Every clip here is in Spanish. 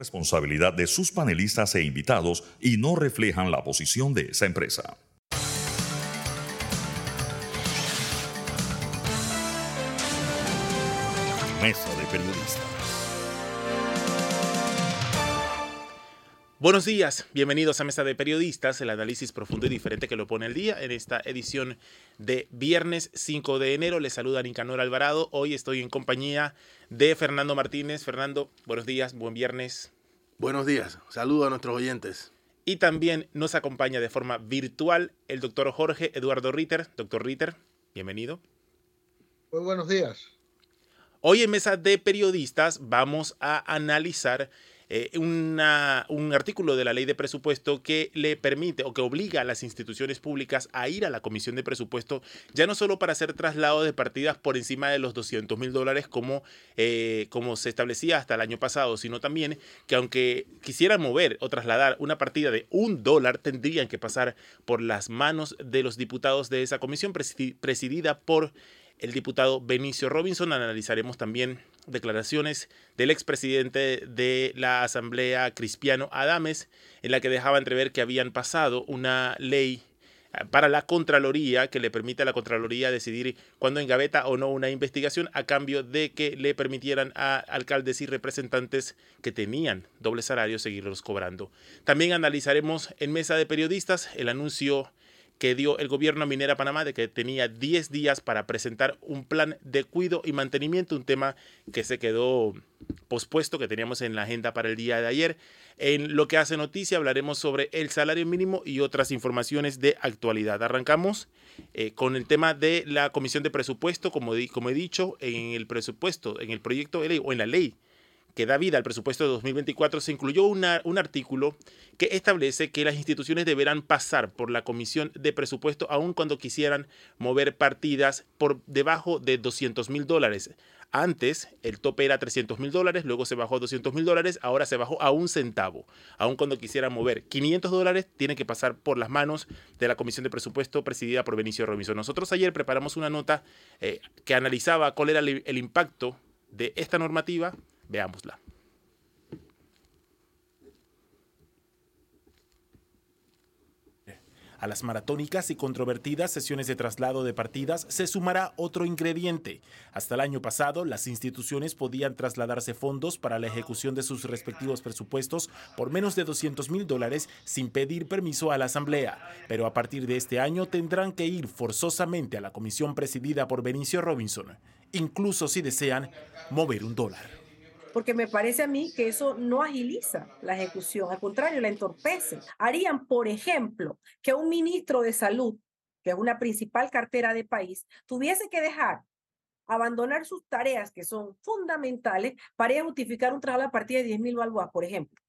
responsabilidad de sus panelistas e invitados y no reflejan la posición de esa empresa. Mesa de Periodistas. Buenos días, bienvenidos a Mesa de Periodistas, el análisis profundo y diferente que lo pone el día en esta edición de viernes 5 de enero. Les saluda Nicanor Alvarado. Hoy estoy en compañía de Fernando Martínez. Fernando, buenos días, buen viernes. Buenos días, saludo a nuestros oyentes. Y también nos acompaña de forma virtual el doctor Jorge Eduardo Ritter. Doctor Ritter, bienvenido. Muy buenos días. Hoy en Mesa de Periodistas vamos a analizar eh, un artículo de la ley de presupuesto que le permite o que obliga a las instituciones públicas a ir a la comisión de presupuesto, ya no solo para hacer traslado de partidas por encima de los 200 mil dólares como, eh, como se establecía hasta el año pasado, sino también que aunque quisieran mover o trasladar una partida de un dólar, tendrían que pasar por las manos de los diputados de esa comisión presidida por el diputado Benicio Robinson. Analizaremos también declaraciones del expresidente de la Asamblea, Cristiano Adames, en la que dejaba entrever que habían pasado una ley eh, para la Contraloría que le permite a la Contraloría decidir cuándo engaveta o no una investigación a cambio de que le permitieran a alcaldes y representantes que tenían doble salario seguirlos cobrando. También analizaremos en mesa de periodistas el anuncio que dio el gobierno a Minera Panamá de que tenía 10 días para presentar un plan de cuido y mantenimiento, un tema que se quedó pospuesto, que teníamos en la agenda para el día de ayer. En lo que hace noticia hablaremos sobre el salario mínimo y otras informaciones de actualidad. Arrancamos eh, con el tema de la comisión de presupuesto, como, como he dicho, en el presupuesto, en el proyecto de ley o en la ley que da vida al presupuesto de 2024, se incluyó un artículo que establece que las instituciones deberán pasar por la comisión de presupuesto aun cuando quisieran mover partidas por debajo de 200 mil dólares. Antes el tope era 300 mil dólares, luego se bajó a 200 mil dólares, ahora se bajó a un centavo. Aun cuando quisieran mover 500 dólares, tienen que pasar por las manos de la Comisión de Presupuesto presidida por Benicio Robinson. Nosotros ayer preparamos una nota eh, que analizaba cuál era el impacto de esta normativa Veámosla. A las maratónicas y controvertidas sesiones de traslado de partidas se sumará otro ingrediente. Hasta el año pasado, las instituciones podían trasladarse fondos para la ejecución de sus respectivos presupuestos por menos de 200 mil dólares sin pedir permiso a la Asamblea. Pero a partir de este año tendrán que ir forzosamente a la comisión presidida por Benicio Robinson, incluso si desean mover un dólar porque me parece a mí que eso no agiliza la ejecución, al contrario, la entorpece. Harían, por ejemplo, que un ministro de salud, que es una principal cartera de país, tuviese que dejar abandonar sus tareas que son fundamentales para justificar un traslado a partir de 10 mil balboas, por ejemplo.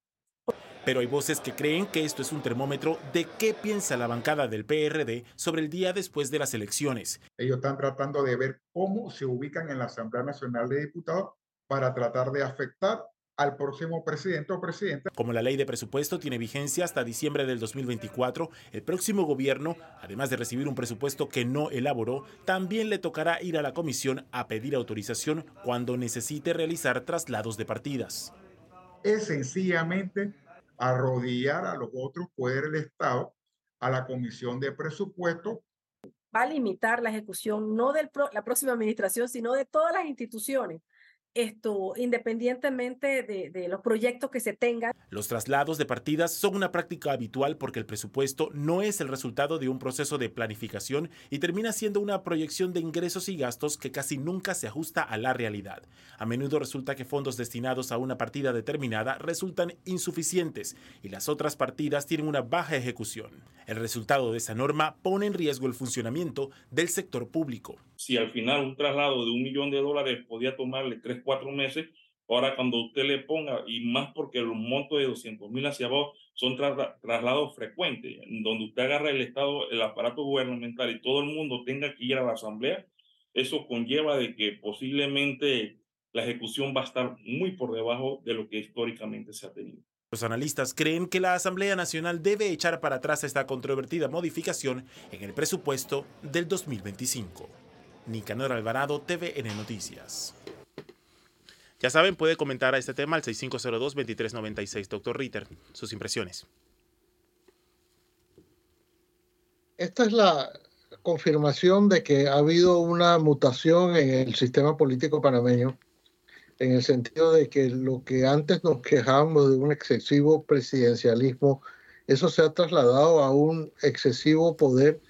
Pero hay voces que creen que esto es un termómetro de qué piensa la bancada del PRD sobre el día después de las elecciones. Ellos están tratando de ver cómo se ubican en la Asamblea Nacional de Diputados para tratar de afectar al próximo presidente o presidenta. Como la ley de presupuesto tiene vigencia hasta diciembre del 2024, el próximo gobierno, además de recibir un presupuesto que no elaboró, también le tocará ir a la comisión a pedir autorización cuando necesite realizar traslados de partidas. Es sencillamente arrodillar a los otros poderes del Estado a la comisión de presupuesto. Va a limitar la ejecución no de la próxima administración, sino de todas las instituciones esto, independientemente de, los proyectos que se tengan. Los traslados de partidas son una práctica habitual porque el presupuesto no es el resultado de un proceso de planificación y termina siendo una proyección de ingresos y gastos que casi nunca se ajusta a la realidad. A menudo resulta que fondos destinados a una partida determinada resultan insuficientes y las otras partidas tienen una baja ejecución. El resultado de esa norma pone en riesgo el funcionamiento del sector público. Si al final un traslado de un millón de dólares podía tomarle tres cuatro meses. Ahora, cuando usted le ponga, y más porque los montos de 200 mil hacia abajo son traslados frecuentes, donde usted agarra el Estado, el aparato gubernamental y todo el mundo tenga que ir a la Asamblea, eso conlleva de que posiblemente la ejecución va a estar muy por debajo de lo que históricamente se ha tenido. Los analistas creen que la Asamblea Nacional debe echar para atrás esta controvertida modificación en el presupuesto del 2025. Nicanor Alvarado, TVN Noticias. Ya saben, puede comentar a este tema al 6502-2396. Doctor Ritter, sus impresiones. Esta es la confirmación de que ha habido una mutación en el sistema político panameño, en el sentido de que lo que antes nos quejábamos de un excesivo presidencialismo, eso se ha trasladado a un excesivo poder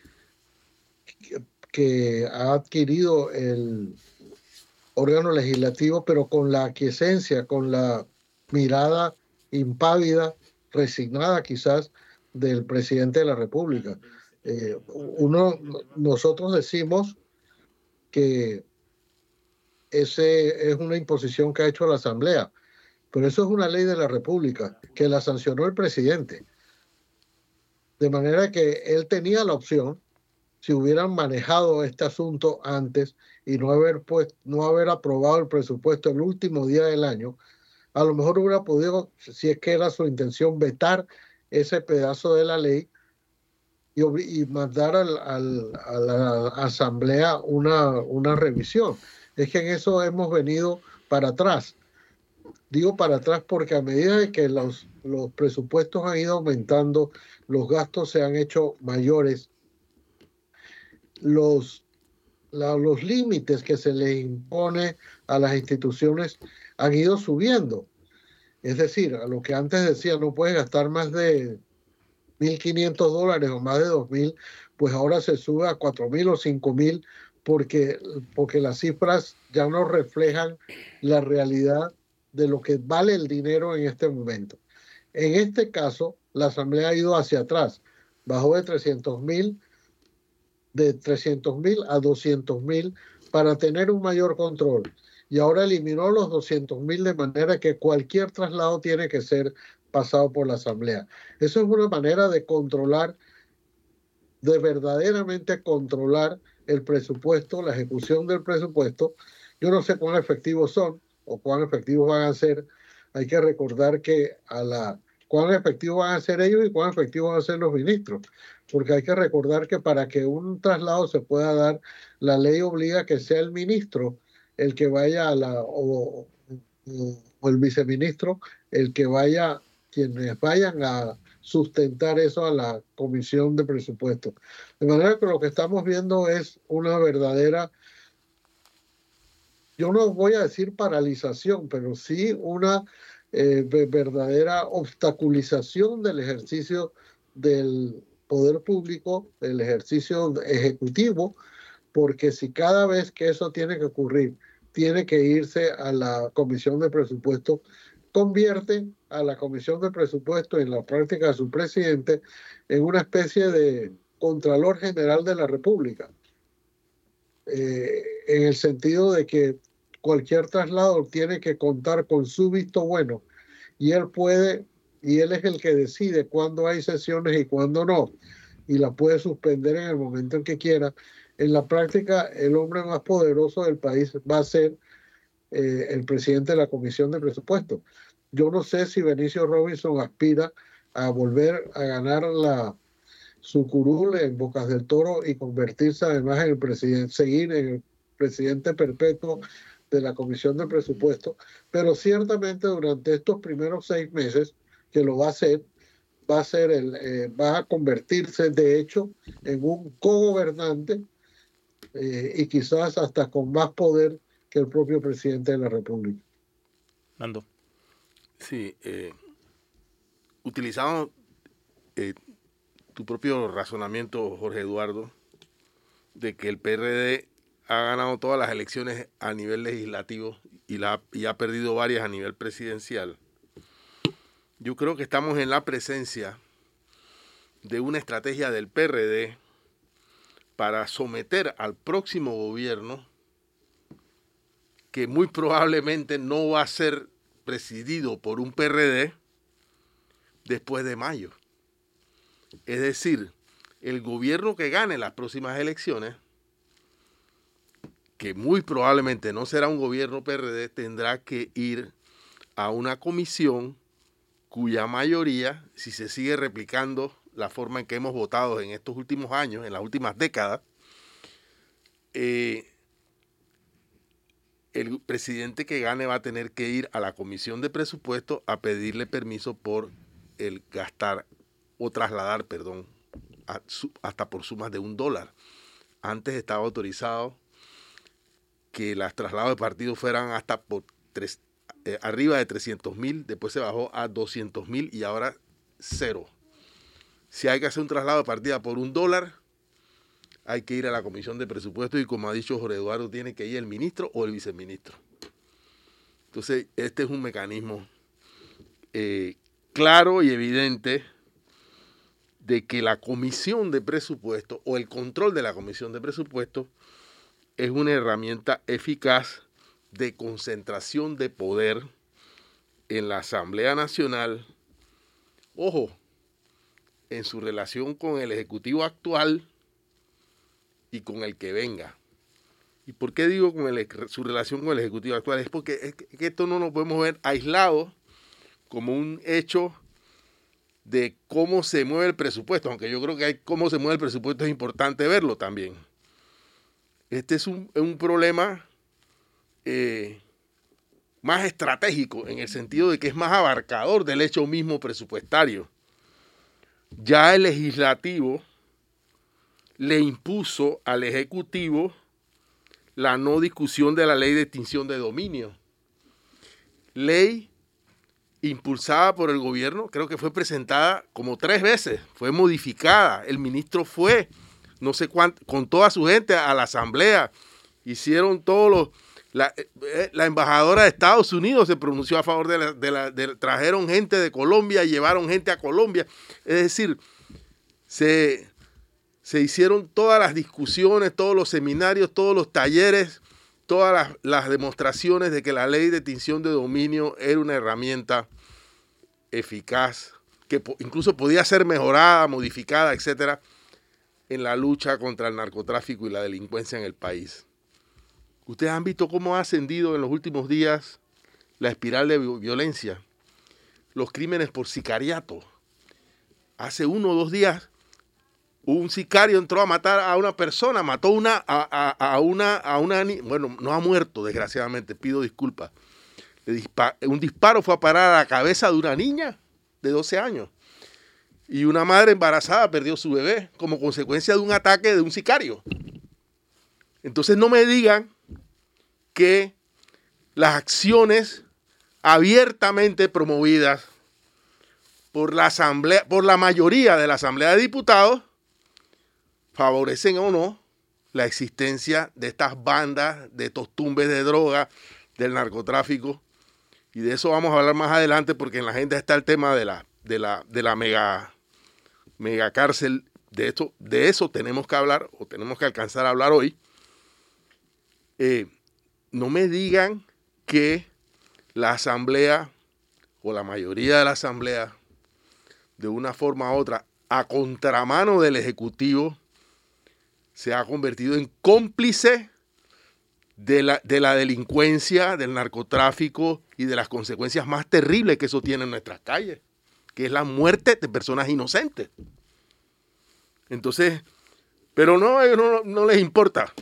que, ha adquirido el órgano legislativo, pero con la aquiescencia, con la mirada impávida, resignada quizás, del presidente de la República. Eh, uno, nosotros decimos que ese es una imposición que ha hecho la Asamblea, pero eso es una ley de la República que la sancionó el presidente. De manera que él tenía la opción, si hubieran manejado este asunto antes y no haber, pues, no haber aprobado el presupuesto el último día del año, a lo mejor hubiera podido, si es que era su intención, vetar ese pedazo de la ley y, mandar al, a la Asamblea una, una revisión. Es que en eso hemos venido para atrás. Digo para atrás porque a medida que los, los presupuestos han ido aumentando, los gastos se han hecho mayores, los, los límites que se le impone a las instituciones han ido subiendo. Es decir, a lo que antes decía, no puedes gastar más de 1.500 dólares o más de 2.000, pues ahora se sube a 4.000 o 5.000 porque, porque las cifras ya no reflejan la realidad de lo que vale el dinero en este momento. En este caso, la Asamblea ha ido hacia atrás, bajó de 300.000 de 300.000 a 200.000 para tener un mayor control. Y ahora eliminó los 200.000 de manera que cualquier traslado tiene que ser pasado por la Asamblea. Eso es una manera de controlar, de verdaderamente controlar el presupuesto, la ejecución del presupuesto. Yo no sé cuán efectivos son o cuán efectivos van a ser. Hay que recordar que a la cuán efectivos van a ser ellos y cuán efectivos van a ser los ministros, porque hay que recordar que para que un traslado se pueda dar, la ley obliga que sea el ministro el que vaya a la o, el viceministro el que vaya quienes vayan a sustentar eso a la Comisión de Presupuestos. De manera que lo que estamos viendo es una verdadera, yo no voy a decir paralización, pero sí una eh, verdadera obstaculización del ejercicio del poder público, del ejercicio ejecutivo, porque si cada vez que eso tiene que ocurrir, tiene que irse a la Comisión de Presupuestos, convierte a la Comisión de Presupuesto en la práctica de su presidente en una especie de Contralor General de la República, eh, en el sentido de que cualquier traslado tiene que contar con su visto bueno y él puede, y él es el que decide cuándo hay sesiones y cuándo no, y la puede suspender en el momento en que quiera. En la práctica, el hombre más poderoso del país va a ser eh, el presidente de la Comisión de Presupuesto. Yo no sé si Benicio Robinson aspira a volver a ganar la su curul en Bocas del Toro y convertirse además en el presidente, seguir en el presidente perpetuo de la Comisión de Presupuesto, pero ciertamente durante estos primeros seis meses que lo va a hacer, va a ser el, eh, va a convertirse de hecho en un cogobernante eh, y quizás hasta con más poder que el propio presidente de la República. Mando. Sí, eh, utilizamos eh, tu propio razonamiento, Jorge Eduardo, de que el PRD ha ganado todas las elecciones a nivel legislativo y, la, y ha perdido varias a nivel presidencial. Yo creo que estamos en la presencia de una estrategia del PRD para someter al próximo gobierno que muy probablemente no va a ser presidido por un PRD después de mayo. Es decir, el gobierno que gane las próximas elecciones, que muy probablemente no será un gobierno PRD, tendrá que ir a una comisión cuya mayoría, si se sigue replicando la forma en que hemos votado en estos últimos años, en las últimas décadas, eh, el presidente que gane va a tener que ir a la comisión de presupuesto a pedirle permiso por el gastar o trasladar, perdón, hasta por sumas de un dólar. Antes estaba autorizado que los traslados de partidos fueran hasta por tres, eh, arriba de 300 mil, después se bajó a 200 mil y ahora cero. Si hay que hacer un traslado de partida por un dólar, hay que ir a la comisión de presupuesto y como ha dicho Jorge Eduardo, tiene que ir el ministro o el viceministro. Entonces, este es un mecanismo eh, claro y evidente de que la comisión de presupuesto o el control de la comisión de presupuesto es una herramienta eficaz de concentración de poder en la Asamblea Nacional. Ojo, en su relación con el Ejecutivo actual y con el que venga. ¿Y por qué digo con su relación con el Ejecutivo actual? Es porque que esto no lo podemos ver aislado como un hecho de cómo se mueve el presupuesto, aunque yo creo que hay, cómo se mueve el presupuesto es importante verlo también. Este es un, problema eh, más estratégico en el sentido de que es más abarcador del hecho mismo presupuestario. Ya el legislativo le impuso al Ejecutivo la no discusión de la ley de extinción de dominio. Ley impulsada por el gobierno, creo que fue presentada como tres veces, fue modificada, el ministro fue, no sé cuánto, con toda su gente a la asamblea, hicieron todos los, la, eh, embajadora de Estados Unidos se pronunció a favor de la, de la trajeron gente de Colombia, llevaron gente a Colombia, es decir, se, se hicieron todas las discusiones, todos los seminarios, todos los talleres, todas las, demostraciones de que la ley de extinción de dominio era una herramienta eficaz, que incluso podía ser mejorada, modificada, etcétera, en la lucha contra el narcotráfico y la delincuencia en el país. Ustedes han visto cómo ha ascendido en los últimos días la espiral de violencia, los crímenes por sicariato. Hace uno o dos días un sicario entró a matar a una persona, mató una, a, una, a una, bueno, no ha muerto, desgraciadamente, pido disculpas. un disparo fue a parar a la cabeza de una niña de 12 años. Y una madre embarazada perdió su bebé como consecuencia de un ataque de un sicario. Entonces no me digan que las acciones abiertamente promovidas por la asamblea, por la mayoría de la Asamblea de Diputados, favorecen o no la existencia de estas bandas, de estos tumbes de droga, del narcotráfico. Y de eso vamos a hablar más adelante porque en la agenda está el tema de la, de la, de la mega, mega cárcel. De, esto, de eso tenemos que hablar o tenemos que alcanzar a hablar hoy. Eh, no me digan que la asamblea o la mayoría de la asamblea, de una forma u otra, a contramano del Ejecutivo, se ha convertido en cómplice de la, de la, delincuencia, del narcotráfico y de las consecuencias más terribles que eso tiene en nuestras calles, que es la muerte de personas inocentes. Entonces, pero no, no, no les importa.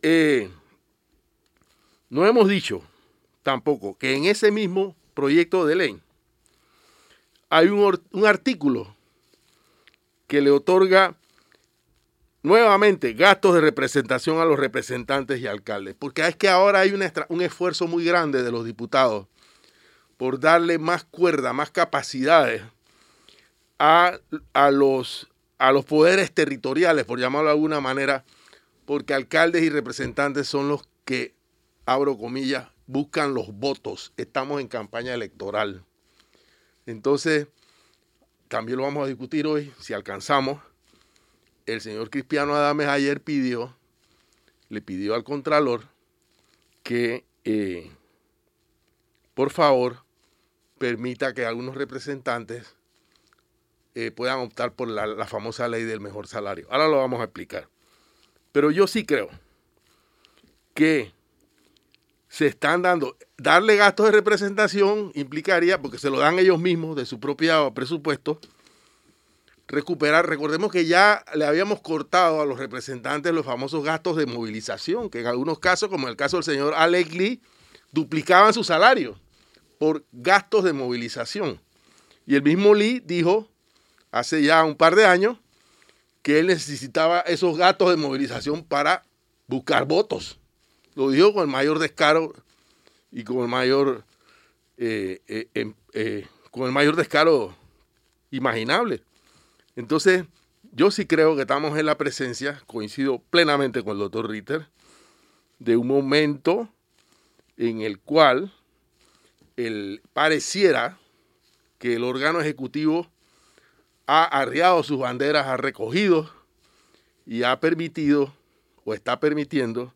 Eh, no hemos dicho tampoco que en ese mismo proyecto de ley hay un, un artículo que le otorga nuevamente gastos de representación a los representantes y alcaldes, porque es que ahora hay un esfuerzo muy grande de los diputados por darle más cuerda, más capacidades a, los, a los poderes territoriales, por llamarlo de alguna manera, porque alcaldes y representantes son los que, abro comillas, buscan los votos. Estamos en campaña electoral. Entonces, también lo vamos a discutir hoy, si alcanzamos el señor Cristiano Adames ayer pidió, le pidió al Contralor que eh, por favor permita que algunos representantes eh, puedan optar por la, la famosa ley del mejor salario. Ahora lo vamos a explicar. Pero yo sí creo que se están dando, darle gastos de representación implicaría, porque se lo dan ellos mismos de su propio presupuesto, recuperar. Recordemos que ya le habíamos cortado a los representantes los famosos gastos de movilización, que en algunos casos, como en el caso del señor Alex Lee, duplicaban su salario por gastos de movilización. Y el mismo Lee dijo hace ya un par de años que él necesitaba esos gastos de movilización para buscar votos. Lo dijo con el mayor descaro y con el mayor, eh, eh, em, eh, con el mayor descaro imaginable. Entonces, yo sí creo que estamos en la presencia, coincido plenamente con el doctor Ritter, de un momento en el cual el, pareciera que el órgano ejecutivo ha arriado sus banderas, ha recogido y ha permitido o está permitiendo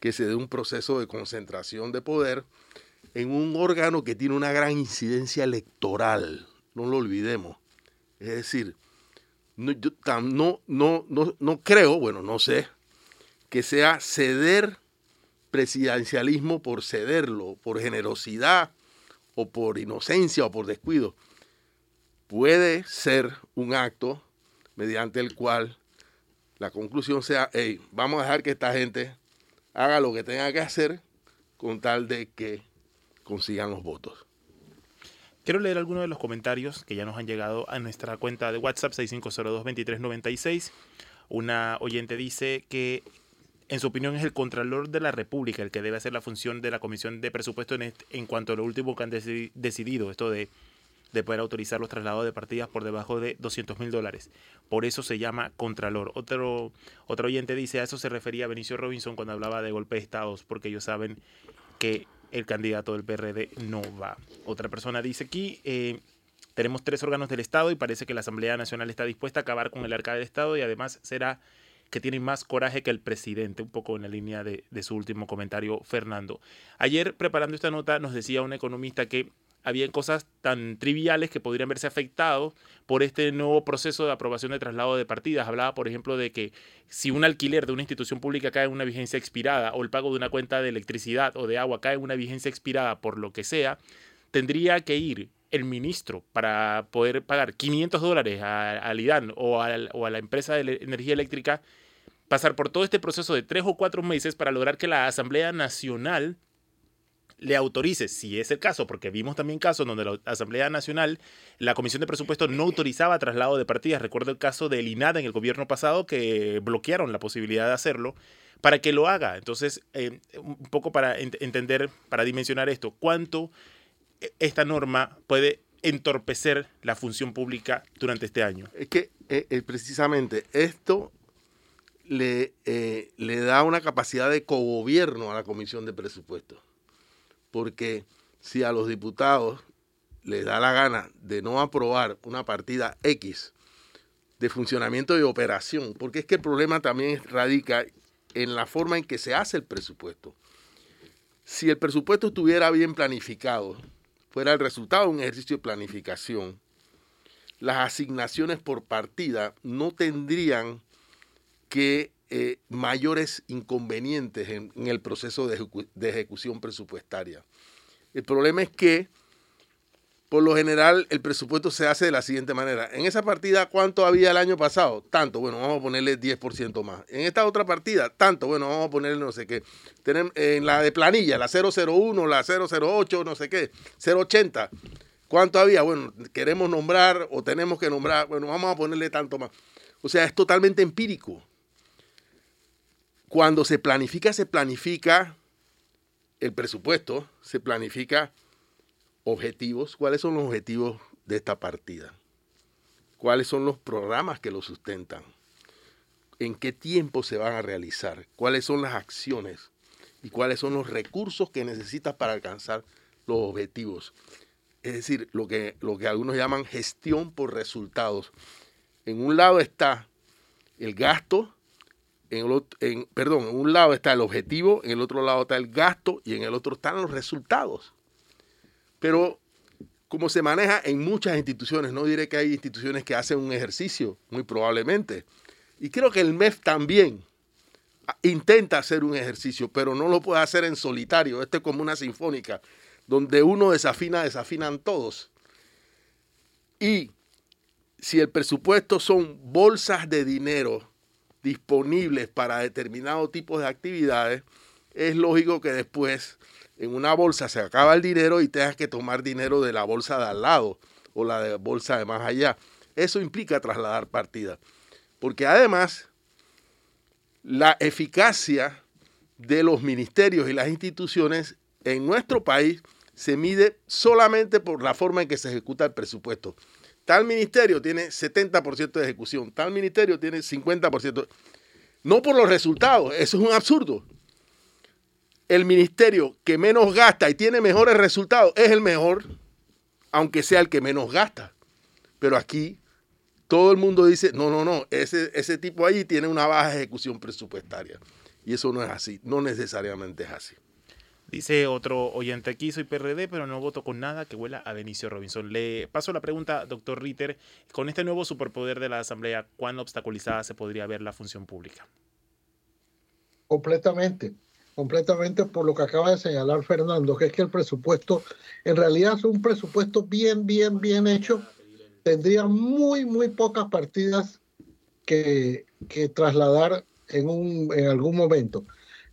que se dé un proceso de concentración de poder en un órgano que tiene una gran incidencia electoral, no lo olvidemos. Es decir, no, yo no, no, no, no creo, bueno, no sé, que sea ceder presidencialismo por cederlo, por generosidad o por inocencia o por descuido. Puede ser un acto mediante el cual la conclusión sea, hey, vamos a dejar que esta gente haga lo que tenga que hacer con tal de que consigan los votos. Quiero leer algunos de los comentarios que ya nos han llegado a nuestra cuenta de WhatsApp 6502-2396. Una oyente dice que en su opinión es el Contralor de la República el que debe hacer la función de la Comisión de Presupuesto en, en cuanto a lo último que han decidido, esto de, de, poder autorizar los traslados de partidas por debajo de 200 mil dólares. Por eso se llama Contralor. Otro, otro oyente dice, a eso se refería Benicio Robinson cuando hablaba de golpe de estados, porque ellos saben que el candidato del PRD no va. Otra persona dice aquí, eh, tenemos tres órganos del Estado y parece que la Asamblea Nacional está dispuesta a acabar con el arca del Estado y además será que tiene más coraje que el presidente, un poco en la línea de su último comentario, Fernando. Ayer, preparando esta nota, nos decía un economista que había cosas tan triviales que podrían verse afectados por este nuevo proceso de aprobación de traslado de partidas. Hablaba, por ejemplo, de que si un alquiler de una institución pública cae en una vigencia expirada o el pago de una cuenta de electricidad o de agua cae en una vigencia expirada por lo que sea, tendría que ir el ministro para poder pagar 500 dólares al IDAN o o a la empresa de energía eléctrica, pasar por todo este proceso de tres o cuatro meses para lograr que la Asamblea Nacional le autorice, si es el caso, porque vimos también casos donde la Asamblea Nacional, la Comisión de Presupuestos no autorizaba traslado de partidas. Recuerdo el caso del INAD en el gobierno pasado que bloquearon la posibilidad de hacerlo para que lo haga. Entonces, eh, un poco para entender, para dimensionar esto, cuánto e-, esta norma puede entorpecer la función pública durante este año. Es que eh, eh, precisamente esto le, le da una capacidad de cogobierno a la Comisión de Presupuestos porque si a los diputados les da la gana de no aprobar una partida X de funcionamiento y operación, porque es que el problema también radica en la forma en que se hace el presupuesto. Si el presupuesto estuviera bien planificado, fuera el resultado de un ejercicio de planificación, las asignaciones por partida no tendrían que eh, mayores inconvenientes en, el proceso de, ejecución presupuestaria. El problema es que, por lo general, el presupuesto se hace de la siguiente manera. En esa partida, ¿cuánto había el año pasado? Tanto, bueno, vamos a ponerle 10% más. En esta otra partida, tanto, bueno, vamos a ponerle no sé qué. En la de planilla, la 001, la 008, no sé qué, 080. ¿Cuánto había? Bueno, queremos nombrar o tenemos que nombrar, bueno, vamos a ponerle tanto más. O sea, es totalmente empírico. Cuando se planifica, se planifica el presupuesto, se planifica objetivos. ¿Cuáles son los objetivos de esta partida? ¿Cuáles son los programas que lo sustentan? ¿En qué tiempo se van a realizar? ¿Cuáles son las acciones? ¿Y cuáles son los recursos que necesitas para alcanzar los objetivos? Es decir, lo que, lo que algunos llaman gestión por resultados. En un lado está el gasto, en, perdón, en un lado está el objetivo, en el otro lado está el gasto y en el otro están los resultados. Pero como se maneja en muchas instituciones, no diré que hay instituciones que hacen un ejercicio, muy probablemente. Y creo que el MEF también intenta hacer un ejercicio, pero no lo puede hacer en solitario. Esto es como una sinfónica, donde uno desafina, desafinan todos. Y si el presupuesto son bolsas de dinero disponibles para determinado tipo de actividades, es lógico que después en una bolsa se acaba el dinero y tengas que tomar dinero de la bolsa de al lado o la de bolsa de más allá. Eso implica trasladar partidas. Porque además, la eficacia de los ministerios y las instituciones en nuestro país se mide solamente por la forma en que se ejecuta el presupuesto. Tal ministerio tiene 70% de ejecución, tal ministerio tiene 50%. No por los resultados, eso es un absurdo. El ministerio que menos gasta y tiene mejores resultados es el mejor, aunque sea el que menos gasta. Pero aquí todo el mundo dice, no, no, no, ese, ese tipo ahí tiene una baja ejecución presupuestaria. Y eso no es así, no necesariamente es así. Dice otro oyente aquí, soy PRD, pero no voto con nada que huela a Benicio Robinson. Le paso la pregunta, doctor Ritter, con este nuevo superpoder de la Asamblea, ¿cuán obstaculizada se podría ver la función pública? Completamente, completamente por lo que acaba de señalar Fernando, que es que el presupuesto, en realidad es un presupuesto bien, bien, bien hecho, tendría muy, muy pocas partidas que, que trasladar en, un, en algún momento.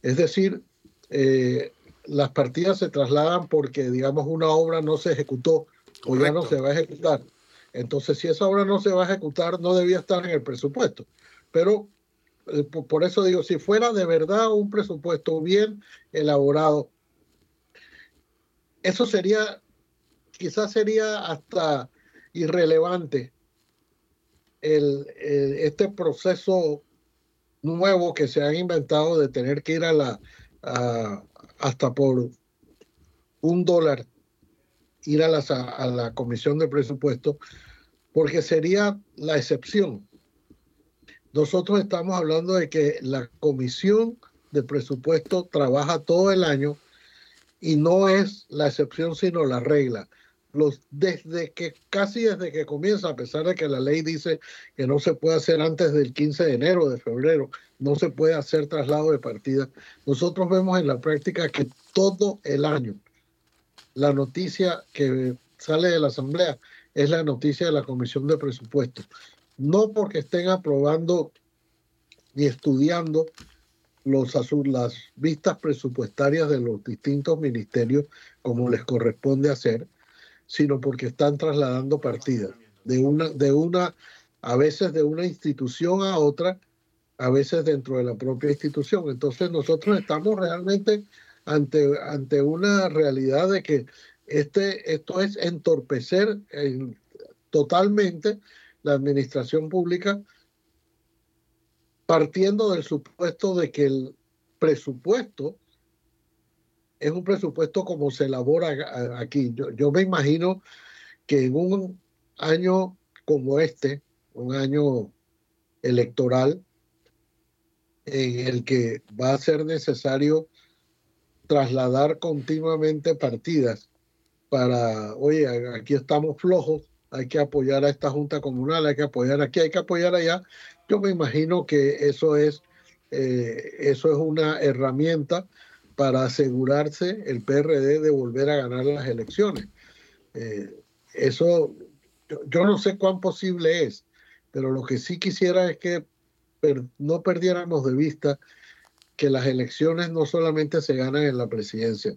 Es decir, eh, las partidas se trasladan porque, digamos, una obra no se ejecutó o ya no se va a ejecutar. Entonces, si esa obra no se va a ejecutar, no debía estar en el presupuesto. Pero eh, por eso digo, si fuera de verdad un presupuesto bien elaborado, eso sería, quizás sería hasta irrelevante el, este proceso nuevo que se han inventado de tener que ir a la hasta por un dólar ir a, a la comisión de presupuesto porque sería la excepción. Nosotros estamos hablando de que la comisión de presupuesto trabaja todo el año y no es la excepción sino la regla los, desde que casi desde que comienza, a pesar de que la ley dice que no se puede hacer antes del 15 de enero, de febrero, no se puede hacer traslado de partida. Nosotros vemos en la práctica que todo el año la noticia que sale de la Asamblea es la noticia de la Comisión de Presupuestos. No porque estén aprobando ni estudiando los, las vistas presupuestarias de los distintos ministerios como les corresponde hacer, sino porque están trasladando partidas de una, de una, a veces de una institución a otra, a veces dentro de la propia institución. Entonces nosotros estamos realmente ante, ante una realidad de que este, esto es entorpecer totalmente la administración pública partiendo del supuesto de que el presupuesto es un presupuesto como se elabora aquí. Yo, me imagino que en un año como este, un año electoral, en el que va a ser necesario trasladar continuamente partidas para, oye, aquí estamos flojos, hay que apoyar a esta junta comunal, hay que apoyar aquí, hay que apoyar allá. Yo me imagino que eso es, eh, eso es una herramienta para asegurarse el PRD de volver a ganar las elecciones. Eh, eso yo, no sé cuán posible es, pero lo que sí quisiera es que no perdiéramos de vista que las elecciones no solamente se ganan en la presidencia.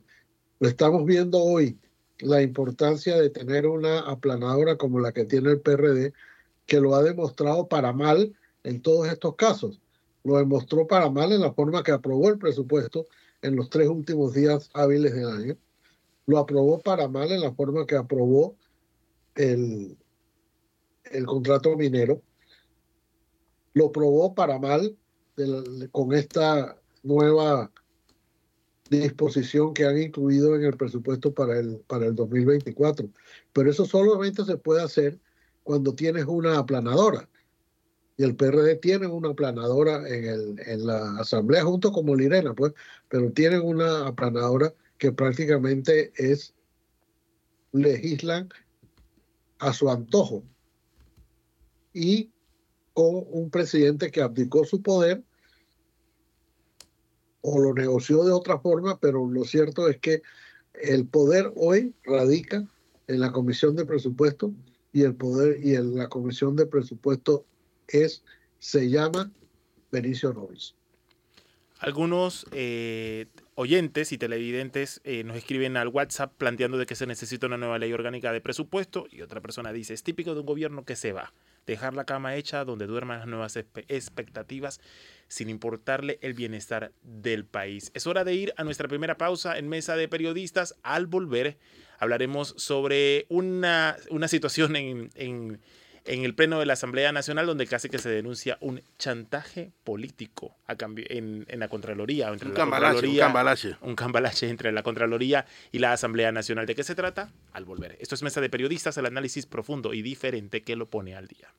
Lo estamos viendo hoy, la importancia de tener una aplanadora como la que tiene el PRD, que lo ha demostrado para mal en todos estos casos. Lo demostró para mal en la forma que aprobó el presupuesto en los tres últimos días hábiles del año. Lo aprobó para mal en la forma que aprobó el, el contrato minero. Lo probó para mal con esta nueva disposición que han incluido en el presupuesto para el, para el 2024. Pero eso solamente se puede hacer cuando tienes una aplanadora y el PRD tiene una aplanadora en, el, en la asamblea junto con Molirena, pues, pero tienen una aplanadora que prácticamente es legislan a su antojo. Y con un presidente que abdicó su poder o lo negoció de otra forma, pero lo cierto es que el poder hoy radica en la Comisión de Presupuestos y el poder y la comisión de presupuesto es, se llama Benicio Novis. Algunos eh, oyentes y televidentes eh, nos escriben al WhatsApp planteando de que se necesita una nueva ley orgánica de presupuesto y otra persona dice, es típico de un gobierno que se va, dejar la cama hecha donde duerman las nuevas expectativas sin importarle el bienestar del país. Es hora de ir a nuestra primera pausa en Mesa de Periodistas. Al volver hablaremos sobre una, una situación en, en en el pleno de la Asamblea Nacional, donde casi que se denuncia un chantaje político a cambio, en, la Contraloría. Entre un, la cambalache, un cambalache. Un cambalache entre la Contraloría y la Asamblea Nacional. ¿De qué se trata? Al volver. Esto es Mesa de Periodistas, el análisis profundo y diferente que lo pone al día.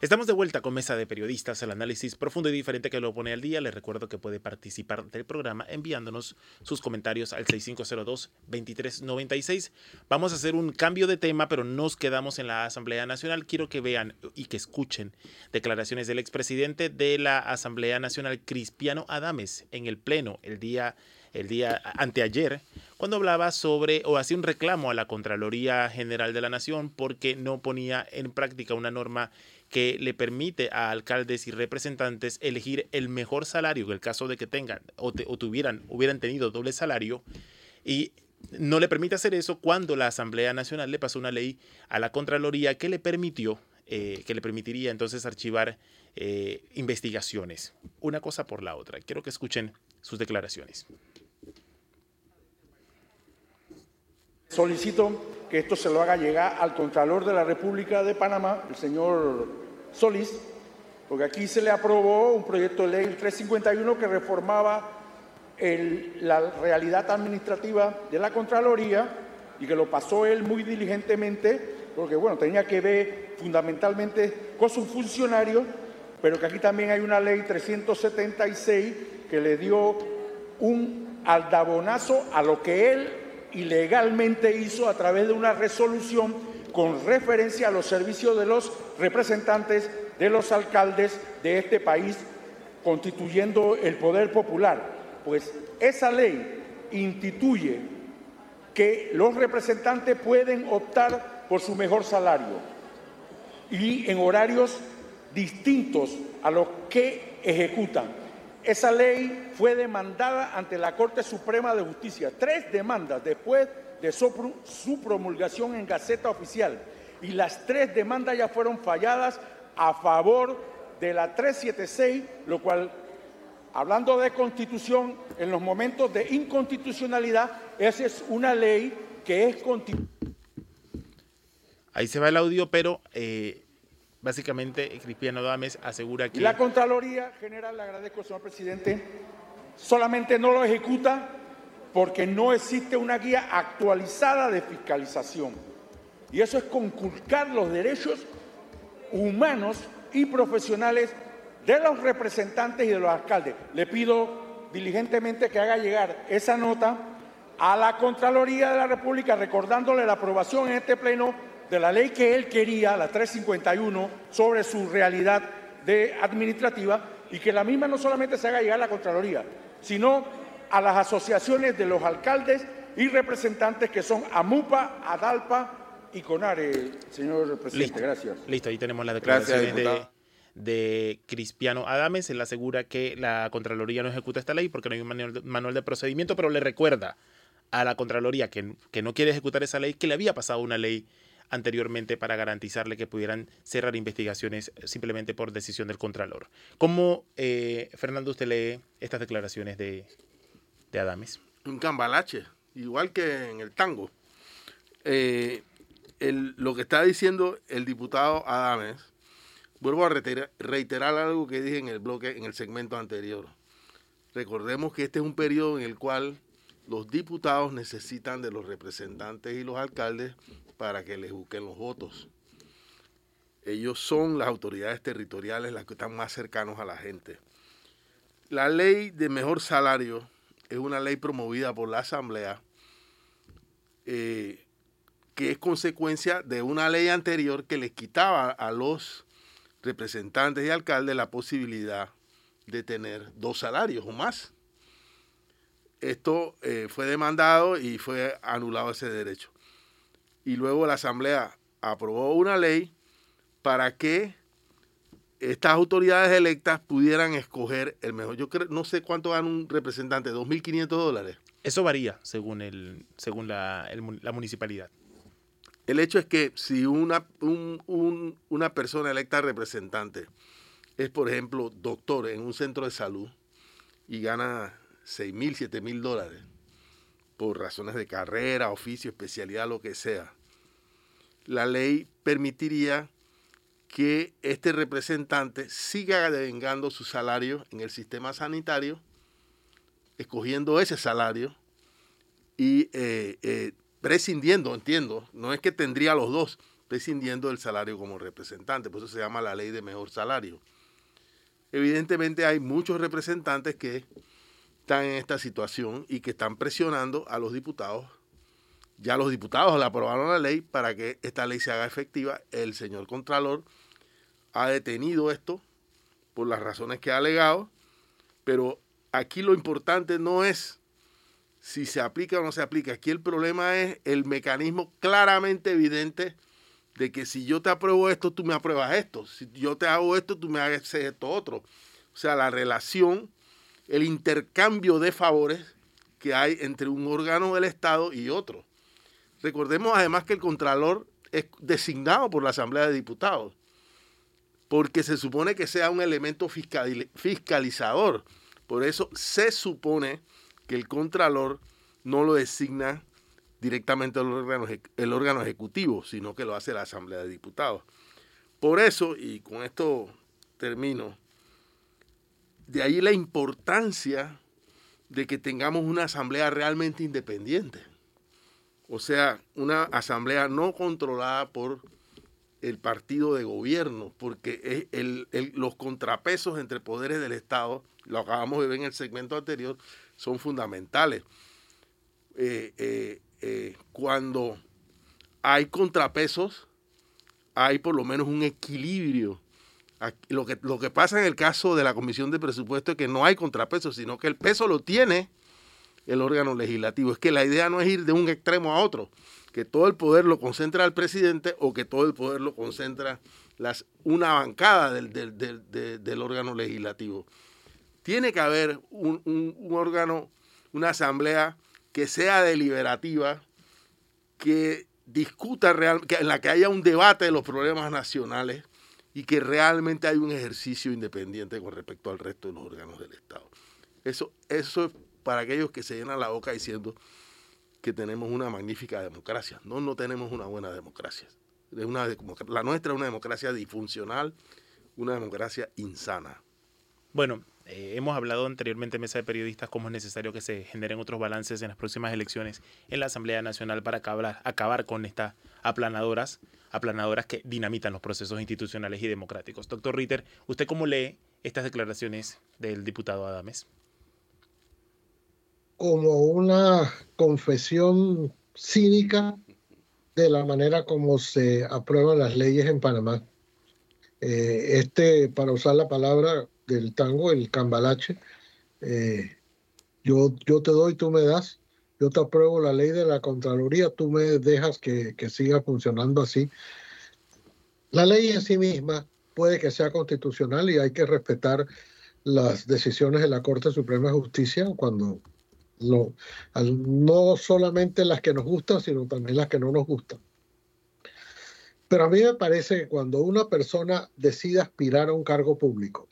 Estamos de vuelta con Mesa de Periodistas, el análisis profundo y diferente que lo pone al día. Les recuerdo que puede participar del programa enviándonos sus comentarios al 6502-2396. Vamos a hacer un cambio de tema, pero nos quedamos en la Asamblea Nacional. Quiero que vean y que escuchen declaraciones del expresidente de la Asamblea Nacional, Cristiano Adames, en el Pleno el día el día anteayer, cuando hablaba sobre o hacía un reclamo a la Contraloría General de la Nación porque no ponía en práctica una norma que le permite a alcaldes y representantes elegir el mejor salario en el caso de que tengan o, tuvieran, hubieran tenido doble salario y no le permite hacer eso cuando la Asamblea Nacional le pasó una ley a la Contraloría que le permitió, eh, que le permitiría entonces archivar eh, investigaciones. Una cosa por la otra. Quiero que escuchen sus declaraciones. Solicito que esto se lo haga llegar al Contralor de la República de Panamá, el señor Solís, porque aquí se le aprobó un proyecto de ley 351 que reformaba la realidad administrativa de la Contraloría y que lo pasó él muy diligentemente, porque bueno, tenía que ver fundamentalmente con sus funcionarios, pero que aquí también hay una ley 376 que le dio un aldabonazo a lo que él ilegalmente hizo a través de una resolución con referencia a los servicios de los representantes de los alcaldes de este país, constituyendo el poder popular. Pues esa ley instituye que los representantes pueden optar por su mejor salario y en horarios distintos a los que ejecutan. Esa ley fue demandada ante la Corte Suprema de Justicia. Tres demandas después de su promulgación en Gaceta Oficial. Y las tres demandas ya fueron falladas a favor de la 376, lo cual, hablando de constitución, en los momentos de inconstitucionalidad, esa es una ley que es constitucional. Ahí se va el audio, pero eh, Básicamente, Cristiano Dames asegura que... la Contraloría General, le agradezco, señor presidente, solamente no lo ejecuta porque no existe una guía actualizada de fiscalización. Y eso es conculcar los derechos humanos y profesionales de los representantes y de los alcaldes. Le pido diligentemente que haga llegar esa nota a la Contraloría de la República, recordándole la aprobación en este pleno de la ley que él quería, la 351, sobre su realidad de administrativa y que la misma no solamente se haga llegar a la Contraloría, sino a las asociaciones de los alcaldes y representantes que son AMUPA, ADALPA y CONARE, señor presidente. Gracias. Listo, ahí tenemos la declaración de, de Cristiano Adames. Él asegura que la Contraloría no ejecuta esta ley porque no hay un manual de procedimiento, pero le recuerda a la Contraloría que, que no quiere ejecutar esa ley, que le había pasado una ley anteriormente para garantizarle que pudieran cerrar investigaciones simplemente por decisión del Contralor. ¿Cómo, eh, Fernando, usted lee estas declaraciones de, de Adames? Un cambalache, igual que en el tango. Eh, lo que está diciendo el diputado Adames, vuelvo a reiterar, reiterar algo que dije en el bloque, en el segmento anterior. Recordemos que este es un periodo en el cual los diputados necesitan de los representantes y los alcaldes para que les busquen los votos. Ellos son las autoridades territoriales las que están más cercanos a la gente. La ley de mejor salario es una ley promovida por la Asamblea eh, que es consecuencia de una ley anterior que les quitaba a los representantes y alcaldes la posibilidad de tener dos salarios o más. Esto eh, fue demandado y fue anulado ese derecho y luego la Asamblea aprobó una ley para que estas autoridades electas pudieran escoger el mejor. Yo creo, no sé cuánto gana un representante, 2.500 dólares. Eso varía según, el, según la, el- la municipalidad. El hecho es que si una, un- un- una persona electa representante es, por ejemplo, doctor en un centro de salud y gana 6 mil, 7 mil dólares por razones de carrera, oficio, especialidad, lo que sea, la ley permitiría que este representante siga devengando su salario en el sistema sanitario, escogiendo ese salario y eh, eh, prescindiendo, entiendo, no es que tendría los dos, prescindiendo del salario como representante, por eso se llama la ley de mejor salario. Evidentemente hay muchos representantes que están en esta situación y que están presionando a los diputados. Ya los diputados le aprobaron la ley para que esta ley se haga efectiva. El señor Contralor ha detenido esto por las razones que ha alegado, pero aquí lo importante no es si se aplica o no se aplica. Aquí el problema es el mecanismo claramente evidente de que si yo te apruebo esto, tú me apruebas esto. Si yo te hago esto, tú me haces esto otro. O sea, la relación, el intercambio de favores que hay entre un órgano del Estado y otro. Recordemos además que el Contralor es designado por la Asamblea de Diputados, porque se supone que sea un elemento fiscal- fiscalizador. Por eso se supone que el Contralor no lo designa directamente el órgano, el órgano ejecutivo, sino que lo hace la Asamblea de Diputados. Por eso, y con esto termino, de ahí la importancia de que tengamos una asamblea realmente independiente. O sea, una asamblea no controlada por el partido de gobierno, porque los contrapesos entre poderes del Estado, lo acabamos de ver en el segmento anterior, son fundamentales. Eh, eh, eh, cuando hay contrapesos, hay por lo menos un equilibrio. Lo que, lo que pasa en el caso de la Comisión de Presupuesto es que no hay contrapeso, sino que el peso lo tiene el órgano legislativo. Es que la idea no es ir de un extremo a otro, que todo el poder lo concentra el presidente o que todo el poder lo concentra las, una bancada del, del- del- de- del órgano legislativo. Tiene que haber un, un- órgano, una asamblea que sea deliberativa, que discuta real, que, en la que haya un debate de los problemas nacionales y que realmente hay un ejercicio independiente con respecto al resto de los órganos del Estado. Eso, eso es para aquellos que se llenan la boca diciendo que tenemos una magnífica democracia. No, no tenemos una buena democracia. Una la nuestra es una democracia disfuncional, una democracia insana. Bueno, eh, hemos hablado anteriormente en Mesa de Periodistas cómo es necesario que se generen otros balances en las próximas elecciones en la Asamblea Nacional para acabar, acabar con estas aplanadoras, aplanadoras que dinamitan los procesos institucionales y democráticos. Doctor Ritter, ¿usted cómo lee estas declaraciones del diputado Adames? Como una confesión cínica de la manera como se aprueban las leyes en Panamá. Eh, este, para usar la palabra del tango, el cambalache, eh, yo, yo te doy, tú me das, yo te apruebo la ley de la Contraloría, tú me dejas que, que siga funcionando así. La ley en sí misma puede que sea constitucional y hay que respetar las decisiones de la Corte Suprema de Justicia cuando no, no solamente las que nos gustan, sino también las que no nos gustan. Pero a mí me parece que cuando una persona decide aspirar a un cargo público,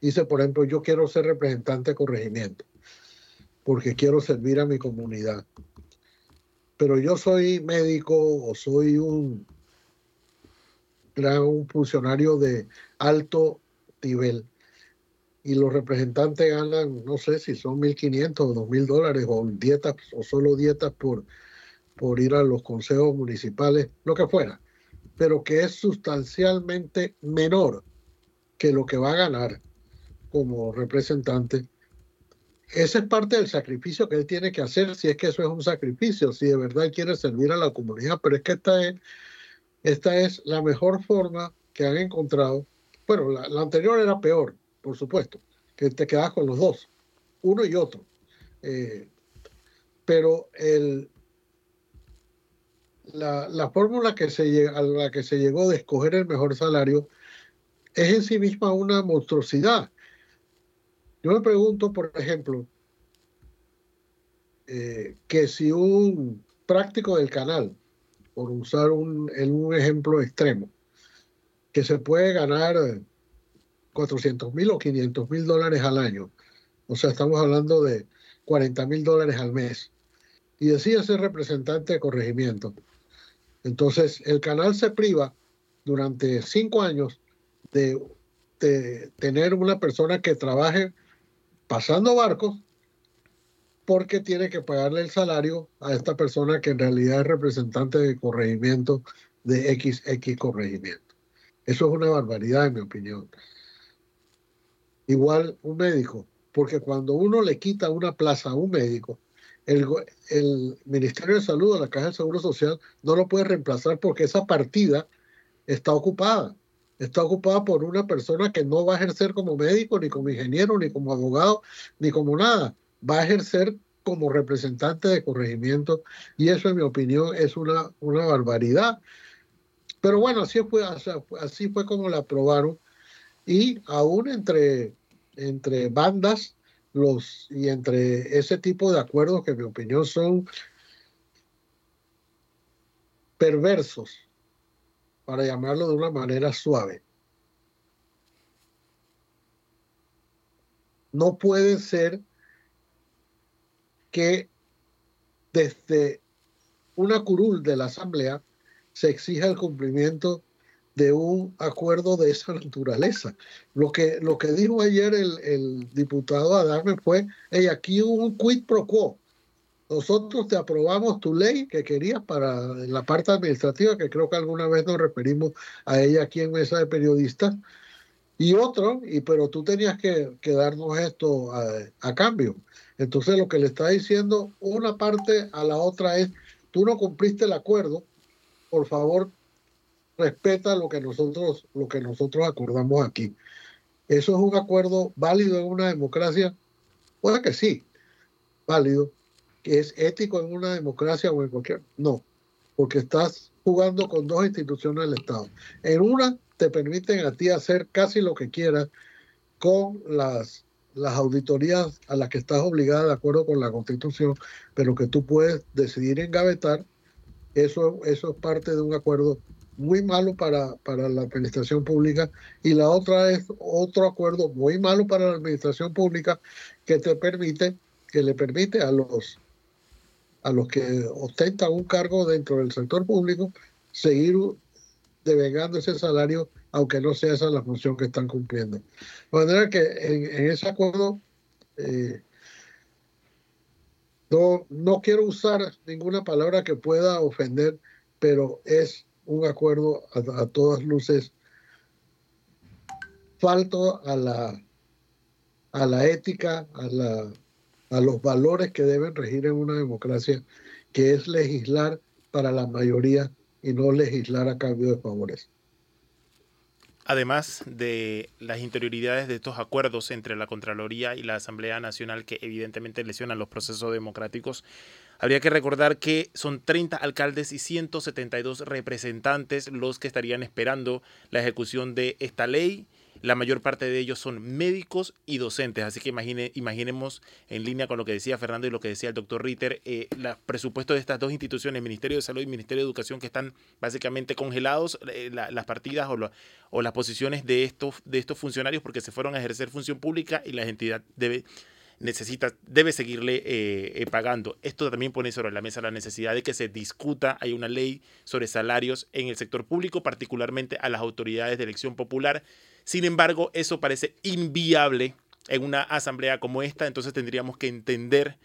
dice, por ejemplo, yo quiero ser representante de corregimiento, porque quiero servir a mi comunidad, pero yo soy médico o soy un, un funcionario de alto nivel y los representantes ganan, no sé si son 1.500 o 2.000 dólares o dietas o solo dietas por, por ir a los consejos municipales, lo que fuera, pero que es sustancialmente menor que lo que va a ganar como representante. Ese es parte del sacrificio que él tiene que hacer, si es que eso es un sacrificio, si de verdad quiere servir a la comunidad, pero es que esta es, esta es la mejor forma que han encontrado. Bueno, la anterior era peor, por supuesto, que te quedas con los dos, uno y otro. Eh, pero el, la, la fórmula que se, a la que se llegó de escoger el mejor salario es en sí misma una monstruosidad. Yo me pregunto, por ejemplo, eh, que si un práctico del canal, por usar un, un ejemplo extremo, que se puede ganar 400 mil o 500 mil dólares al año, o sea, estamos hablando de 40 mil dólares al mes, y decide ser representante de corregimiento. Entonces, el canal se priva durante cinco años de, de tener una persona que trabaje pasando barcos porque tiene que pagarle el salario a esta persona que en realidad es representante de corregimiento de XX corregimiento. Eso es una barbaridad, en mi opinión. Igual un médico, porque cuando uno le quita una plaza a un médico, el, el Ministerio de Salud o la Caja de Seguro Social no lo puede reemplazar porque esa partida está ocupada. Está ocupada por una persona que no va a ejercer como médico, ni como ingeniero, ni como abogado, ni como nada. Va a ejercer como representante de corregimiento y eso en mi opinión es una, una barbaridad. Pero bueno, así fue, así fue como la aprobaron y aún entre, entre bandas los, y entre ese tipo de acuerdos que en mi opinión son perversos, para llamarlo de una manera suave. No puede ser que desde una curul de la Asamblea se exija el cumplimiento de un acuerdo de esa naturaleza. Lo que, lo que dijo ayer el, el diputado Adame fue, hey, aquí hubo un quid pro quo. Nosotros te aprobamos tu ley que querías para la parte administrativa, que creo que alguna vez nos referimos a ella aquí en Mesa de Periodistas, y otro, y pero tú tenías que, que darnos esto a, a, cambio. Entonces lo que le está diciendo una parte a la otra es, tú no cumpliste el acuerdo, por favor respeta lo que nosotros, lo que nosotros acordamos aquí. ¿Eso es un acuerdo válido en una democracia? Puede que sí, válido. ¿Que es ético en una democracia o en cualquier? No, porque estás jugando con dos instituciones del Estado. En una te permiten a ti hacer casi lo que quieras con las, las auditorías a las que estás obligada de acuerdo con la Constitución, pero que tú puedes decidir engavetar, eso, eso es parte de un acuerdo muy malo para, para la administración pública y la otra es otro acuerdo muy malo para la administración pública que te permite, que le permite a los a los que ostentan un cargo dentro del sector público seguir devengando ese salario aunque no sea esa la función que están cumpliendo. De manera que en, ese acuerdo eh, no, no quiero usar ninguna palabra que pueda ofender, pero es un acuerdo a, todas luces falto a la, a la ética, a, la, a los valores que deben regir en una democracia, que es legislar para la mayoría y no legislar a cambio de favores. Además de las interioridades de estos acuerdos entre la Contraloría y la Asamblea Nacional que evidentemente lesionan los procesos democráticos, Habría que recordar que son 30 alcaldes y 172 representantes los que estarían esperando la ejecución de esta ley. La mayor parte de ellos son médicos y docentes, así que imagine, imaginemos en línea con lo que decía Fernando y lo que decía el doctor Ritter, eh, los presupuestos de estas dos instituciones, Ministerio de Salud y Ministerio de Educación, que están básicamente congelados, eh, las partidas o, las posiciones de estos, de estos funcionarios porque se fueron a ejercer función pública y la entidad debe necesita, debe seguirle eh, eh, pagando. Esto también pone sobre la mesa la necesidad de que se discuta, hay una ley sobre salarios en el sector público, particularmente a las autoridades de elección popular. Sin embargo, eso parece inviable en una asamblea como esta, entonces tendríamos que entender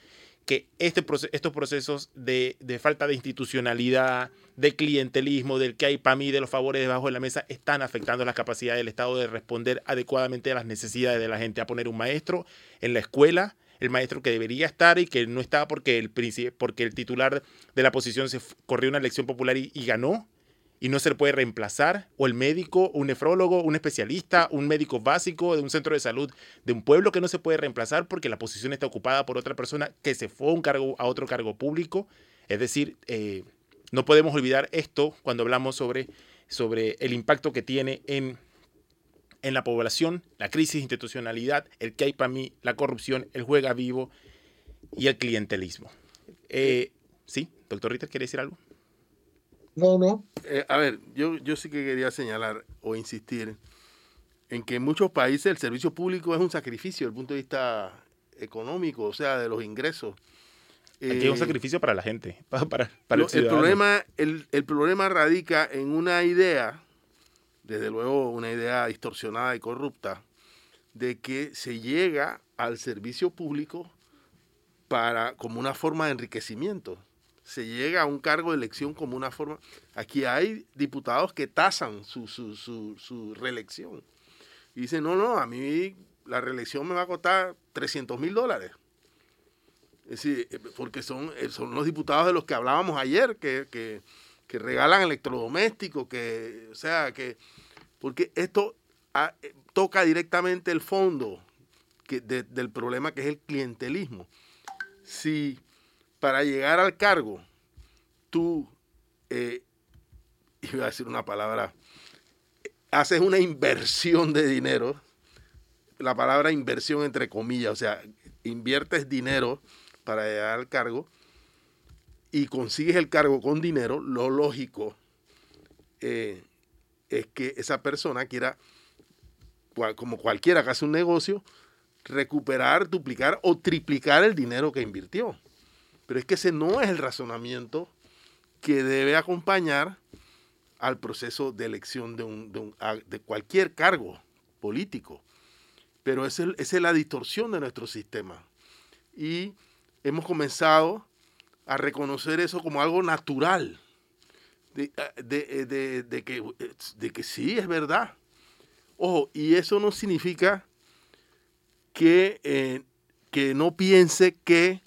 que este estos procesos de, de, falta de institucionalidad, de clientelismo, del que hay para mí, de los favores debajo de la mesa, están afectando la capacidad del Estado de responder adecuadamente a las necesidades de la gente, a poner un maestro en la escuela, el maestro que debería estar y que no estaba porque el, porque el titular de la posición se corrió una elección popular y, y ganó, y no se le puede reemplazar, o el médico, un nefrólogo, un especialista, un médico básico de un centro de salud de un pueblo que no se puede reemplazar porque la posición está ocupada por otra persona que se fue a, un cargo, a otro cargo público. Es decir, eh, no podemos olvidar esto cuando hablamos sobre, sobre el impacto que tiene en, en la población, la crisis de institucionalidad, el que hay para mí, la corrupción, el juega vivo y el clientelismo. Eh, sí, doctor Ritter, ¿quiere decir algo? No, no. Eh, a ver, yo, yo sí que quería señalar o insistir en que en muchos países el servicio público es un sacrificio desde el punto de vista económico, o sea, de los ingresos. Aquí es un Eh, sacrificio para la gente, para, para, para el el, ciudadano. problema, el, el problema radica en una idea, desde luego una idea distorsionada y corrupta, de que se llega al servicio público para, como una forma de enriquecimiento. Se llega a un cargo de elección como una forma... Aquí hay diputados que tasan su, su, su, su reelección. Y dicen, no, no, a mí la reelección me va a costar 300 mil dólares. Es decir, eh, porque son, eh, son los diputados de los que hablábamos ayer, que, que, que regalan electrodomésticos, que, o sea, que, porque esto ah, eh, toca directamente el fondo que, de- del problema que es el clientelismo. Si para llegar al cargo tú, eh, iba a decir una palabra, haces una inversión de dinero, la palabra inversión entre comillas, o sea, inviertes dinero para llegar al cargo y consigues el cargo con dinero, lo lógico eh, es que esa persona quiera, como cualquiera que hace un negocio, recuperar, duplicar o triplicar el dinero que invirtió. Pero es que ese no es el razonamiento que debe acompañar al proceso de elección de, un- de cualquier cargo político. Pero esa es, la distorsión de nuestro sistema. Y hemos comenzado a reconocer eso como algo natural. De, de- de- de que, de que sí, es verdad. Ojo, y eso no significa que, eh, que no piense que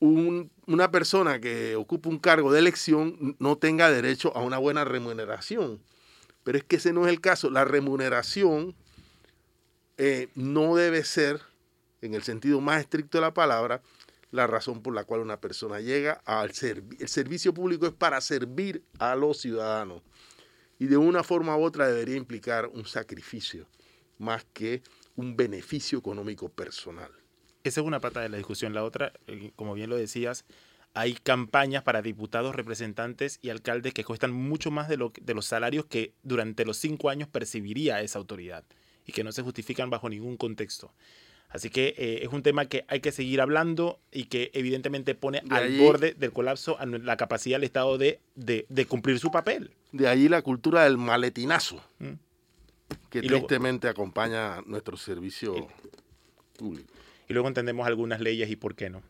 un- una persona que ocupa un cargo de elección no tenga derecho a una buena remuneración. Pero es que ese no es el caso. La remuneración eh, no debe ser, en el sentido más estricto de la palabra, la razón por la cual una persona llega al servicio. El servicio público es para servir a los ciudadanos. Y de una forma u otra debería implicar un sacrificio más que un beneficio económico personal. Esa es una pata de la discusión. La otra, eh, como bien lo decías, hay campañas para diputados, representantes y alcaldes que cuestan mucho más de, lo, de los salarios que durante los cinco años percibiría esa autoridad y que no se justifican bajo ningún contexto. Así que eh, es un tema que hay que seguir hablando y que evidentemente pone De al borde del colapso a la capacidad del Estado de, de- de cumplir su papel. De ahí la cultura del maletinazo, Mm. que Y luego- tristemente acompaña nuestro servicio público. Y luego entendemos algunas leyes y por qué no.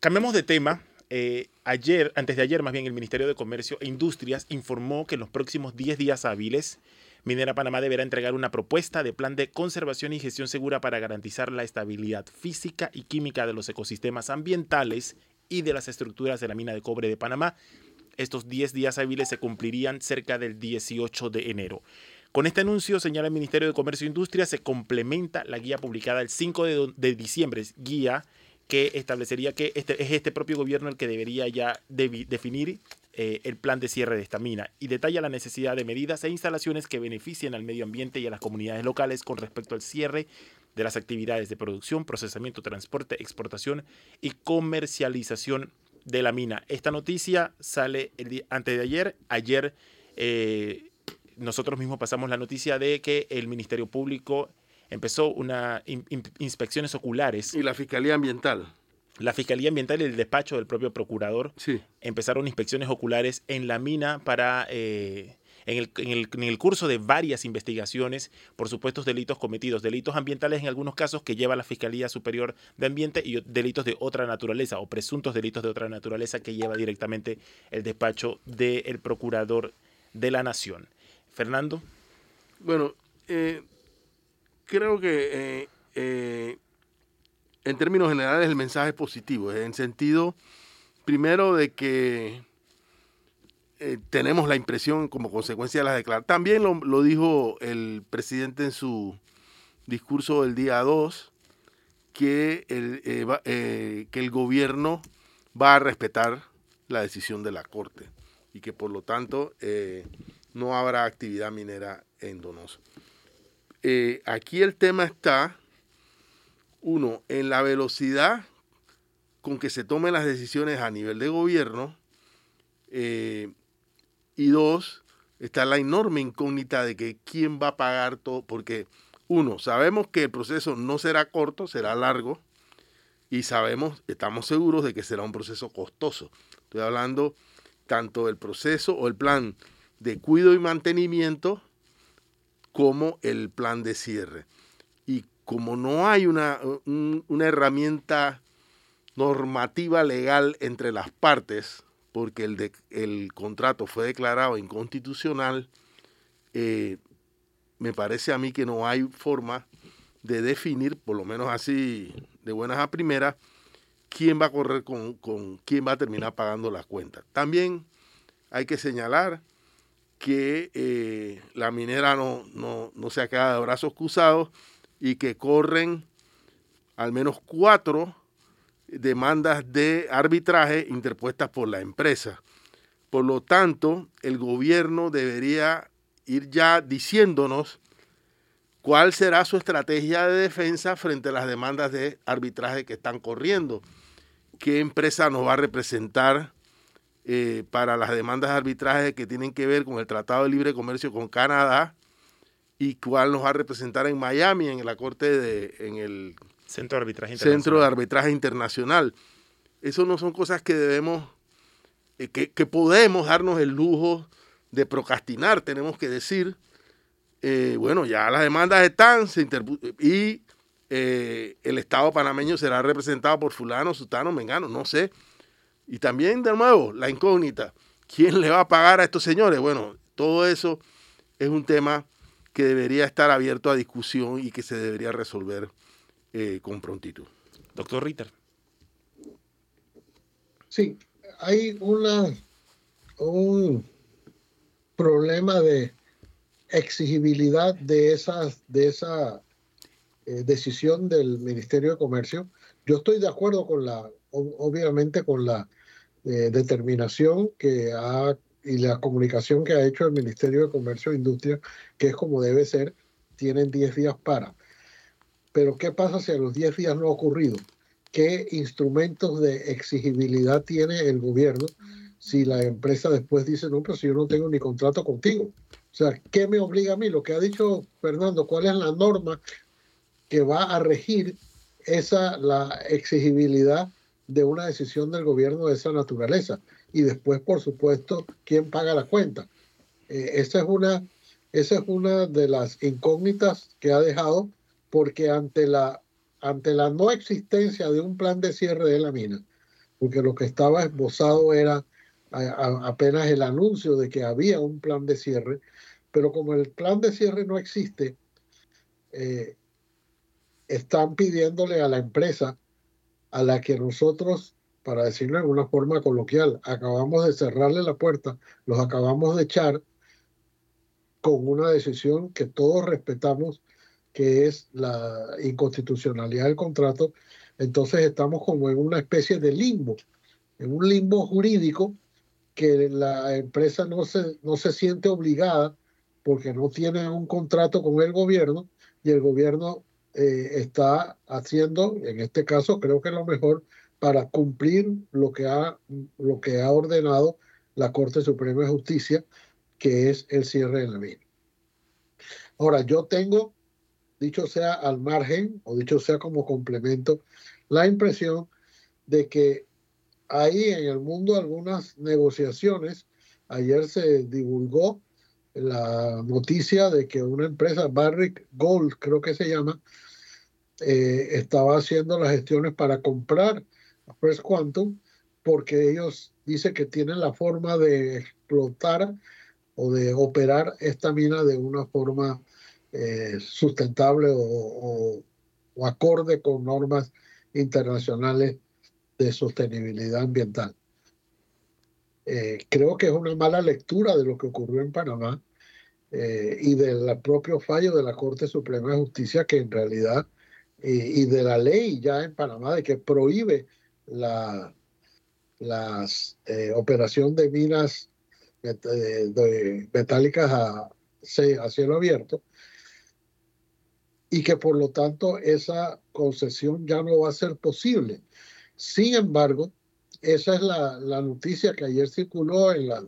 Cambiemos de tema. Eh, ayer, antes de ayer más bien, el Ministerio de Comercio e Industrias informó que en los próximos 10 días hábiles, Minera Panamá deberá entregar una propuesta de plan de conservación y gestión segura para garantizar la estabilidad física y química de los ecosistemas ambientales y de las estructuras de la mina de cobre de Panamá. Estos 10 días hábiles se cumplirían cerca del 18 de enero. Con este anuncio, señala el Ministerio de Comercio e Industria, se complementa la guía publicada el 5 de, diciembre, guía que establecería que este, es este propio gobierno el que debería ya definir eh, el plan de cierre de esta mina y detalla la necesidad de medidas e instalaciones que beneficien al medio ambiente y a las comunidades locales con respecto al cierre de las actividades de producción, procesamiento, transporte, exportación y comercialización de la mina. Esta noticia sale el día, antes de ayer. Ayer eh, nosotros mismos pasamos la noticia de que el Ministerio Público empezó una in- in- inspecciones oculares. Y la Fiscalía Ambiental. La Fiscalía Ambiental y el despacho del propio procurador Sí. empezaron inspecciones oculares en la mina para, eh, en, el, en el- en el curso de varias investigaciones por supuestos delitos cometidos, delitos ambientales en algunos casos que lleva la Fiscalía Superior de Ambiente y delitos de otra naturaleza o presuntos delitos de otra naturaleza que lleva directamente el despacho del Procurador de la Nación. Fernando. Bueno, eh, creo que eh, eh, en términos generales el mensaje es positivo, en sentido, primero, de que tenemos la impresión como consecuencia de las declaraciones. También lo, dijo el presidente en su discurso del día 2, que el, que el gobierno va a respetar la decisión de la Corte. y que por lo tanto no habrá actividad minera en Donoso. Eh, aquí el tema está, uno, en la velocidad con que se tomen las decisiones a nivel de gobierno, eh, y dos, está la enorme incógnita de que quién va a pagar todo, porque uno, sabemos que el proceso no será corto, será largo, y sabemos, estamos seguros de que será un proceso costoso. Estoy hablando tanto del proceso o el plan de cuidado y mantenimiento como el plan de cierre. Y como no hay una, una herramienta normativa legal entre las partes, porque el, el contrato fue declarado inconstitucional, eh, me parece a mí que no hay forma de definir, por lo menos así de buenas a primeras, quién va a correr con, con quién va a terminar pagando las cuentas. También hay que señalar que eh, la minera no, no, no, se quedado de brazos cruzados y que corren al menos cuatro demandas de arbitraje interpuestas por la empresa. Por lo tanto, el gobierno debería ir ya diciéndonos cuál será su estrategia de defensa frente a las demandas de arbitraje que están corriendo. ¿Qué empresa nos va a representar eh, para las demandas de arbitraje que tienen que ver con el Tratado de Libre Comercio con Canadá? ¿Y cuál nos va a representar en Miami, en la Corte de, en el Centro de Arbitraje Internacional? Centro de Arbitraje Internacional. Eso no son cosas que debemos, eh, que, que podemos darnos el lujo de procrastinar, tenemos que decir, eh, bueno, ya las demandas están y eh, el Estado panameño será representado por fulano, sutano, mengano, no sé. Y también, de nuevo, la incógnita, ¿quién le va a pagar a estos señores? Bueno, todo eso es un tema que debería estar abierto a discusión y que se debería resolver eh, con prontitud. Doctor Ritter. Sí, hay una, un problema de exigibilidad de, esas, de esa eh, decisión del Ministerio de Comercio. Yo estoy de acuerdo con la, obviamente con la eh, determinación que ha y la comunicación que ha hecho el Ministerio de Comercio e Industria, que es como debe ser, tienen 10 días para. Pero ¿qué pasa si a los 10 días no ha ocurrido? ¿Qué instrumentos de exigibilidad tiene el gobierno si la empresa después dice, no, pero si yo no tengo ni contrato contigo? O sea, ¿qué me obliga a mí? Lo que ha dicho Fernando, ¿cuál es la norma que va a regir esa, la exigibilidad de una decisión del gobierno de esa naturaleza? Y después, por supuesto, ¿quién paga la cuenta? Eh, esa, es una, esa es una de las incógnitas que ha dejado, porque ante la, ante la no existencia de un plan de cierre de la mina, porque lo que estaba esbozado era apenas el anuncio de que había un plan de cierre, pero como el plan de cierre no existe, eh, están pidiéndole a la empresa a la que nosotros, para decirlo de una forma coloquial, acabamos de cerrarle la puerta, los acabamos de echar con una decisión que todos respetamos, que es la inconstitucionalidad del contrato, entonces estamos como en una especie de limbo, en un limbo jurídico que la empresa no se, no se siente obligada porque no tiene un contrato con el gobierno y el gobierno eh, está haciendo, en este caso creo que lo mejor para cumplir lo que ha, lo que ha ordenado la Corte Suprema de Justicia, que es el cierre de la mina. Ahora, yo tengo, dicho sea al margen o dicho sea como complemento, la impresión de que hay en el mundo algunas negociaciones. Ayer se divulgó la noticia de que una empresa, Barrick Gold, creo que se llama, eh, estaba haciendo las gestiones para comprar a First Quantum porque ellos dicen que tienen la forma de explotar o de operar esta mina de una forma eh, sustentable o, acorde con normas internacionales de sostenibilidad ambiental. Eh, creo que es una mala lectura de lo que ocurrió en Panamá y del propio fallo de la Corte Suprema de Justicia que en realidad y, de la ley ya en Panamá de que prohíbe la las, eh, operación de minas de, metálicas a, cielo abierto y que por lo tanto esa concesión ya no va a ser posible. Sin embargo, esa es la, la noticia que ayer circuló en, la,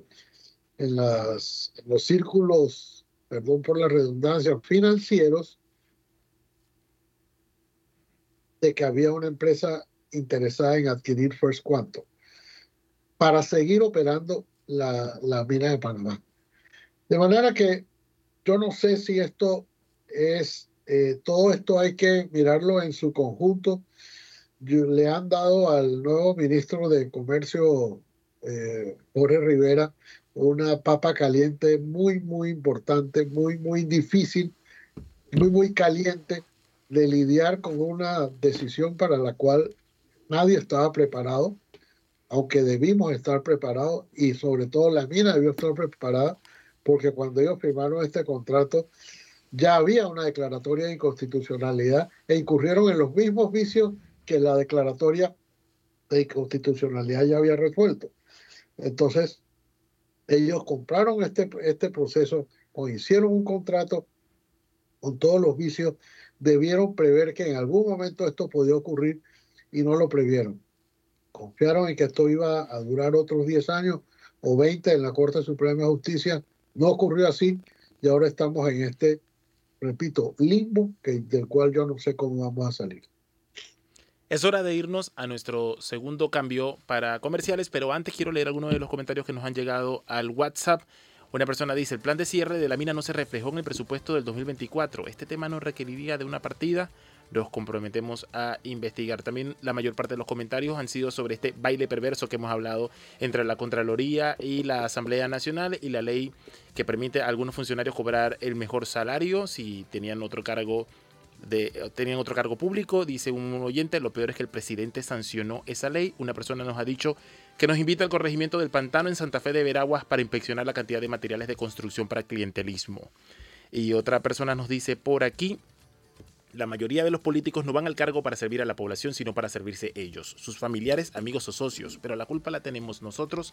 en, en los círculos, perdón por la redundancia, financieros, de que había una empresa interesada en adquirir First Quantum para seguir operando la, la mina de Panamá. De manera que yo no sé si esto es, eh, todo esto hay que mirarlo en su conjunto. le han dado al nuevo ministro de Comercio, eh, Jorge Rivera, una papa caliente muy, muy importante, muy, muy difícil, muy, muy caliente de lidiar con una decisión para la cual nadie estaba preparado, aunque debimos estar preparados y sobre todo la mina debió estar preparada porque cuando ellos firmaron este contrato ya había una declaratoria de inconstitucionalidad e incurrieron en los mismos vicios que la declaratoria de inconstitucionalidad ya había resuelto. Entonces, ellos compraron este, este proceso o hicieron un contrato con todos los vicios debieron prever que en algún momento esto podía ocurrir y no lo previeron. Confiaron en que esto iba a durar otros 10 años o 20 en la Corte Suprema de Justicia. No ocurrió así y ahora estamos en este, repito, limbo que, del cual yo no sé cómo vamos a salir. Es hora de irnos a nuestro segundo cambio para comerciales, pero antes quiero leer algunos de los comentarios que nos han llegado al WhatsApp. Una persona dice, el plan de cierre de la mina no se reflejó en el presupuesto del 2024. Este tema no requeriría de una partida. Nos comprometemos a investigar. También la mayor parte de los comentarios han sido sobre este baile perverso que hemos hablado entre la Contraloría y la Asamblea Nacional y la ley que permite a algunos funcionarios cobrar el mejor salario si tenían otro cargo de, tenían otro cargo público, dice un oyente, lo peor es que el presidente sancionó esa ley. Una persona nos ha dicho que nos invita al corregimiento del pantano en Santa Fe de Veraguas para inspeccionar la cantidad de materiales de construcción para clientelismo. Y otra persona nos dice por aquí, la mayoría de los políticos no van al cargo para servir a la población, sino para servirse ellos, sus familiares, amigos o socios, pero la culpa la tenemos nosotros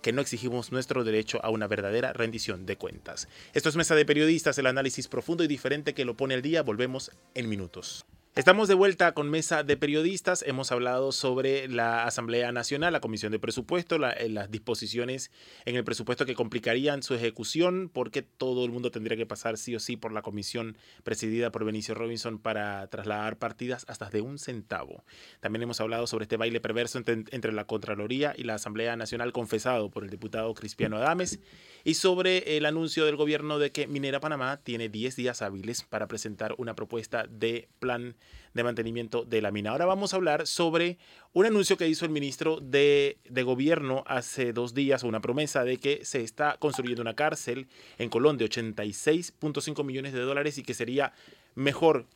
que no exigimos nuestro derecho a una verdadera rendición de cuentas. Esto es Mesa de Periodistas, el análisis profundo y diferente que lo pone al día. Volvemos en minutos. Estamos de vuelta con Mesa de Periodistas. Hemos hablado sobre la Asamblea Nacional, la Comisión de Presupuesto, eh, las disposiciones en el presupuesto que complicarían su ejecución, porque todo el mundo tendría que pasar sí o sí por la comisión presidida por Benicio Robinson para trasladar partidas hasta de un centavo. También hemos hablado sobre este baile perverso entre, entre la Contraloría y la Asamblea Nacional confesado por el diputado Cristiano Adames y sobre el anuncio del gobierno de que Minera Panamá tiene 10 días hábiles para presentar una propuesta de plan de mantenimiento de la mina. Ahora vamos a hablar sobre un anuncio que hizo el ministro de, de Gobierno hace dos días, una promesa de que se está construyendo una cárcel en Colón de 86.5 millones de dólares y que sería mejor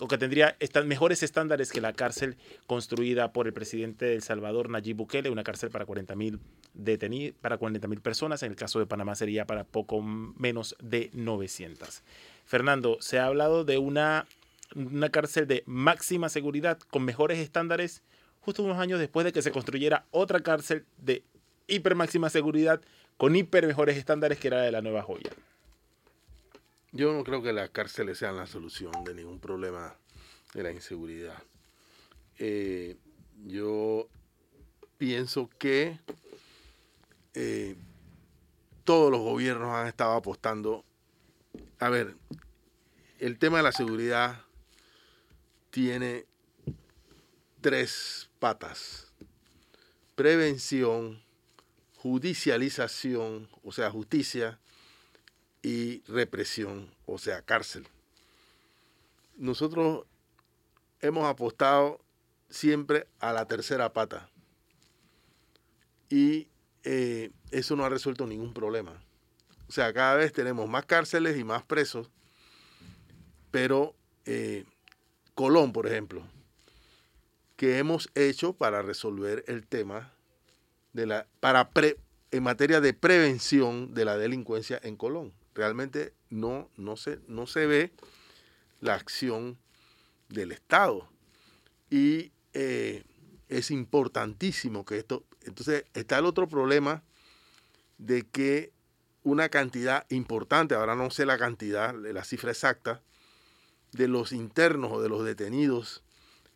o que tendría mejores estándares que la cárcel construida por el presidente de Salvador, Nayib Bukele, una cárcel para 40.000 detenidos, para 40.000 personas, en el caso de Panamá sería para poco menos de 900. Fernando, se ha hablado de una una cárcel de máxima seguridad con mejores estándares justo unos años después de que se construyera otra cárcel de hiper máxima seguridad con hiper mejores estándares que era de la Nueva Joya. Yo no creo que las cárceles sean la solución de ningún problema de la inseguridad. Eh, yo pienso que eh, todos los gobiernos han estado apostando. A ver, el tema de la seguridad tiene tres patas. Prevención, judicialización, o sea, justicia, y represión, o sea, cárcel. Nosotros hemos apostado siempre a la tercera pata y eh, eso no ha resuelto ningún problema. O sea, cada vez tenemos más cárceles y más presos, pero eh, Colón, por ejemplo, que hemos hecho para resolver el tema de la para en materia de prevención de la delincuencia en Colón. Realmente no, no, se, no se ve la acción del Estado. Y eh, es importantísimo que esto... Entonces está el otro problema de que una cantidad importante, ahora no sé la cantidad, la cifra exacta, de los internos o de los detenidos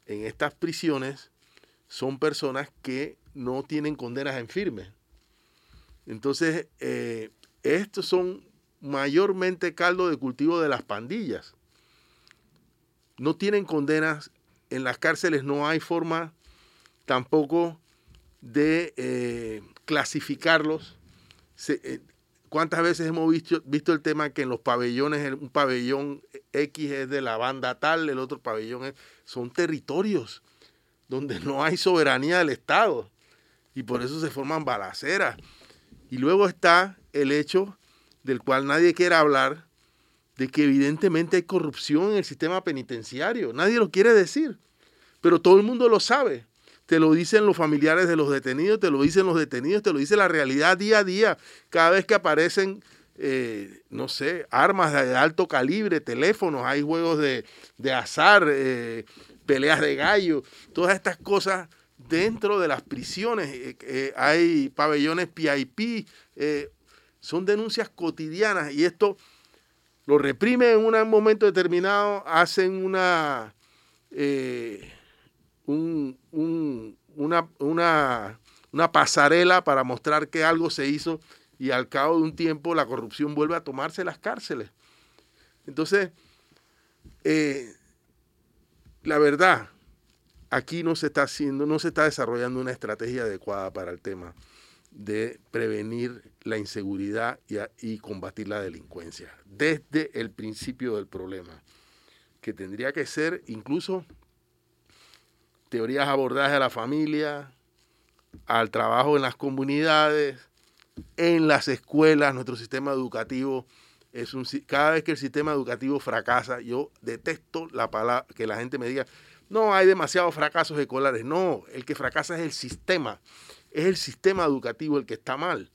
en estas prisiones son personas que no tienen condenas en firme. Entonces, eh, estos son mayormente caldo de cultivo de las pandillas. No tienen condenas, en las cárceles no hay forma tampoco de eh, clasificarlos. Eh, ¿Cuántas veces hemos visto, el tema que en los pabellones, un pabellón X es de la banda tal, el otro pabellón es, son territorios donde no hay soberanía del Estado y por eso se forman balaceras. Y luego está el hecho del cual nadie quiere hablar, de que evidentemente hay corrupción en el sistema penitenciario. Nadie lo quiere decir, pero todo el mundo lo sabe. Te lo dicen los familiares de los detenidos, te lo dicen los detenidos, te lo dice la realidad día a día. Cada vez que aparecen, eh, no sé, armas de alto calibre, teléfonos, hay juegos de, azar, eh, peleas de gallo, todas estas cosas dentro de las prisiones. Eh, hay pabellones PIP, son denuncias cotidianas y esto lo reprime en un momento determinado, hacen una, eh, una, una, pasarela para mostrar que algo se hizo y al cabo de un tiempo la corrupción vuelve a tomarse las cárceles. Entonces, eh, la verdad, aquí no se está haciendo, no se está desarrollando una estrategia adecuada para el tema de prevenir la inseguridad y, combatir la delincuencia desde el principio del problema, que tendría que ser incluso teorías abordadas a la familia, al trabajo en las comunidades, en las escuelas, nuestro sistema educativo es un cada vez que el sistema educativo fracasa, yo detesto la palabra que la gente me diga, no hay demasiados fracasos escolares, no, el que fracasa es el sistema es el sistema educativo el que está mal.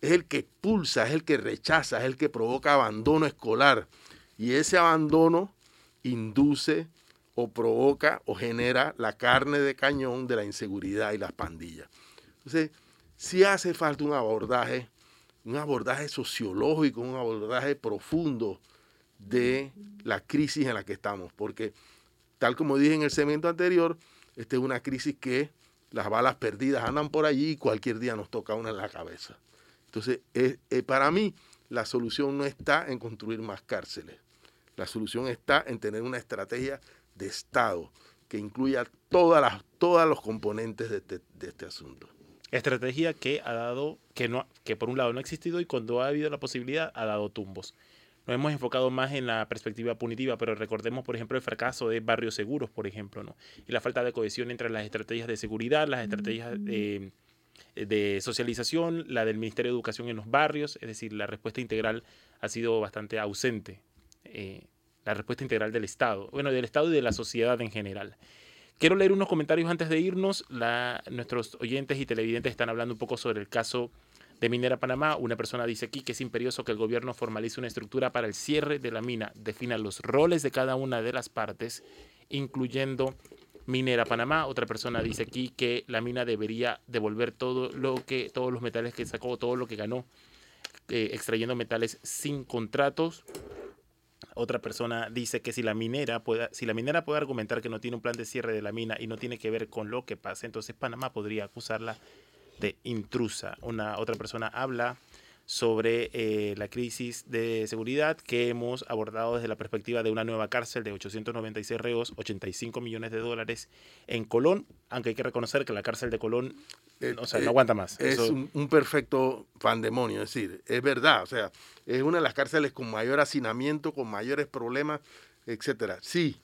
Es el que expulsa, es el que rechaza, es el que provoca abandono escolar. Y ese abandono induce o provoca o genera la carne de cañón de la inseguridad y las pandillas. Entonces, sí hace falta un abordaje, un abordaje sociológico, un abordaje profundo de la crisis en la que estamos, porque tal como dije en el segmento anterior, esta es una crisis que las balas perdidas andan por allí y cualquier día nos toca una en la cabeza. Entonces, para mí, la solución no está en construir más cárceles. La solución está en tener una estrategia de Estado que incluya todas las, todos los componentes de este, de este asunto. Estrategia que ha dado, que, no, que por un lado no ha existido y cuando ha habido la posibilidad ha dado tumbos nos hemos enfocado más en la perspectiva punitiva, pero recordemos, por ejemplo, el fracaso de barrios seguros, por ejemplo, ¿no? y la falta de cohesión entre las estrategias de seguridad, las estrategias de, de socialización, la del Ministerio de Educación en los barrios, es decir, la respuesta integral ha sido bastante ausente, eh, la respuesta integral del Estado, bueno, del Estado y de la sociedad en general. Quiero leer unos comentarios antes de irnos. La, nuestros oyentes y televidentes están hablando un poco sobre el caso de Minera Panamá. Una persona dice aquí que es imperioso que el gobierno formalice una estructura para el cierre de la mina, defina los roles de cada una de las partes, incluyendo Minera Panamá. Otra persona dice aquí que la mina debería devolver todo lo que, todos los metales que sacó, todo lo que ganó, eh, extrayendo metales sin contratos. Otra persona dice que si la minera puede, si la minera puede argumentar que no tiene un plan de cierre de la mina y no tiene que ver con lo que pasa, entonces Panamá podría acusarla de intrusa. Una otra persona habla sobre eh, la crisis de seguridad que hemos abordado desde la perspectiva de una nueva cárcel de 896 reos, 85 millones de dólares en Colón, aunque hay que reconocer que la cárcel de Colón eh, o sea, no eh, aguanta más. Es un, un, perfecto pandemonio, es decir, es verdad, o sea, es una de las cárceles con mayor hacinamiento, con mayores problemas, etcétera. Sí,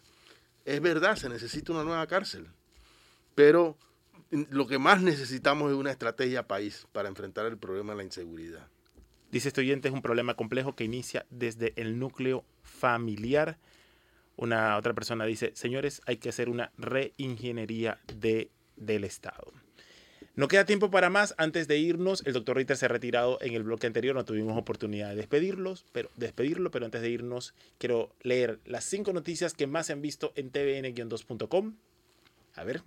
es verdad, se necesita una nueva cárcel, pero lo que más necesitamos es una estrategia país para enfrentar el problema de la inseguridad. Dice este es un problema complejo que inicia desde el núcleo familiar. Una otra persona dice, señores, hay que hacer una reingeniería de, del Estado. No queda tiempo para más. Antes de irnos, el doctor Ritter se ha retirado en el bloque anterior. No tuvimos oportunidad de despedirlos, pero, despedirlo, pero antes de irnos, quiero leer las cinco noticias que más se han visto en tvn-2.com. A ver,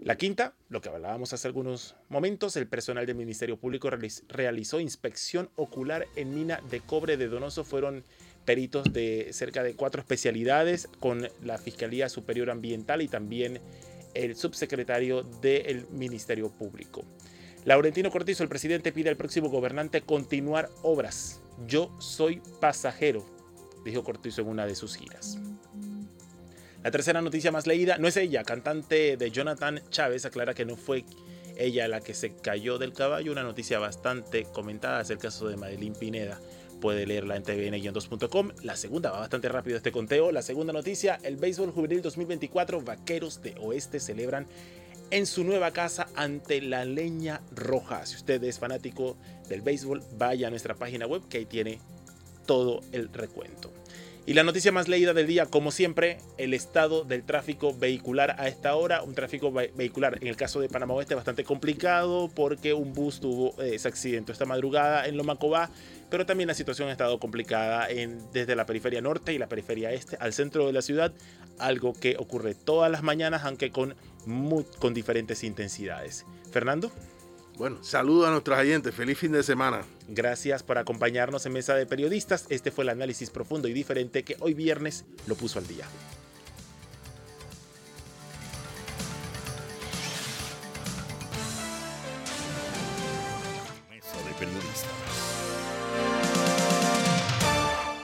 La quinta, lo que hablábamos hace algunos momentos, el personal del Ministerio Público realizó inspección ocular en mina de cobre de Donoso. Fueron peritos de cerca de cuatro especialidades con la Fiscalía Superior Ambiental y también el subsecretario del Ministerio Público. Laurentino Cortizo, el presidente, pide al próximo gobernante continuar obras. Yo soy pasajero, dijo Cortizo en una de sus giras. La tercera noticia más leída no es ella, cantante de Jonathan Chávez aclara que no fue ella la que se cayó del caballo, una noticia bastante comentada es el caso de Madeline Pineda. Puede leerla en tvn-2.com. La segunda va bastante rápido este conteo. La segunda noticia, el béisbol juvenil 2024, Vaqueros de Oeste celebran en su nueva casa ante la leña roja. Si usted es fanático del béisbol, vaya a nuestra página web que ahí tiene todo el recuento. Y la noticia más leída del día, como siempre, el estado del tráfico vehicular a esta hora. Un tráfico vehicular en el caso de Panamá Oeste bastante complicado porque un bus tuvo eh, ese accidente esta madrugada en Lomacobá, pero también la situación ha estado complicada en, desde la periferia norte y la periferia este al centro de la ciudad, algo que ocurre todas las mañanas, aunque con, con diferentes intensidades. Fernando. Bueno, saludo a nuestros oyentes. Feliz fin de semana. Gracias por acompañarnos en Mesa de Periodistas. Este fue el análisis profundo y diferente que hoy viernes lo puso al día.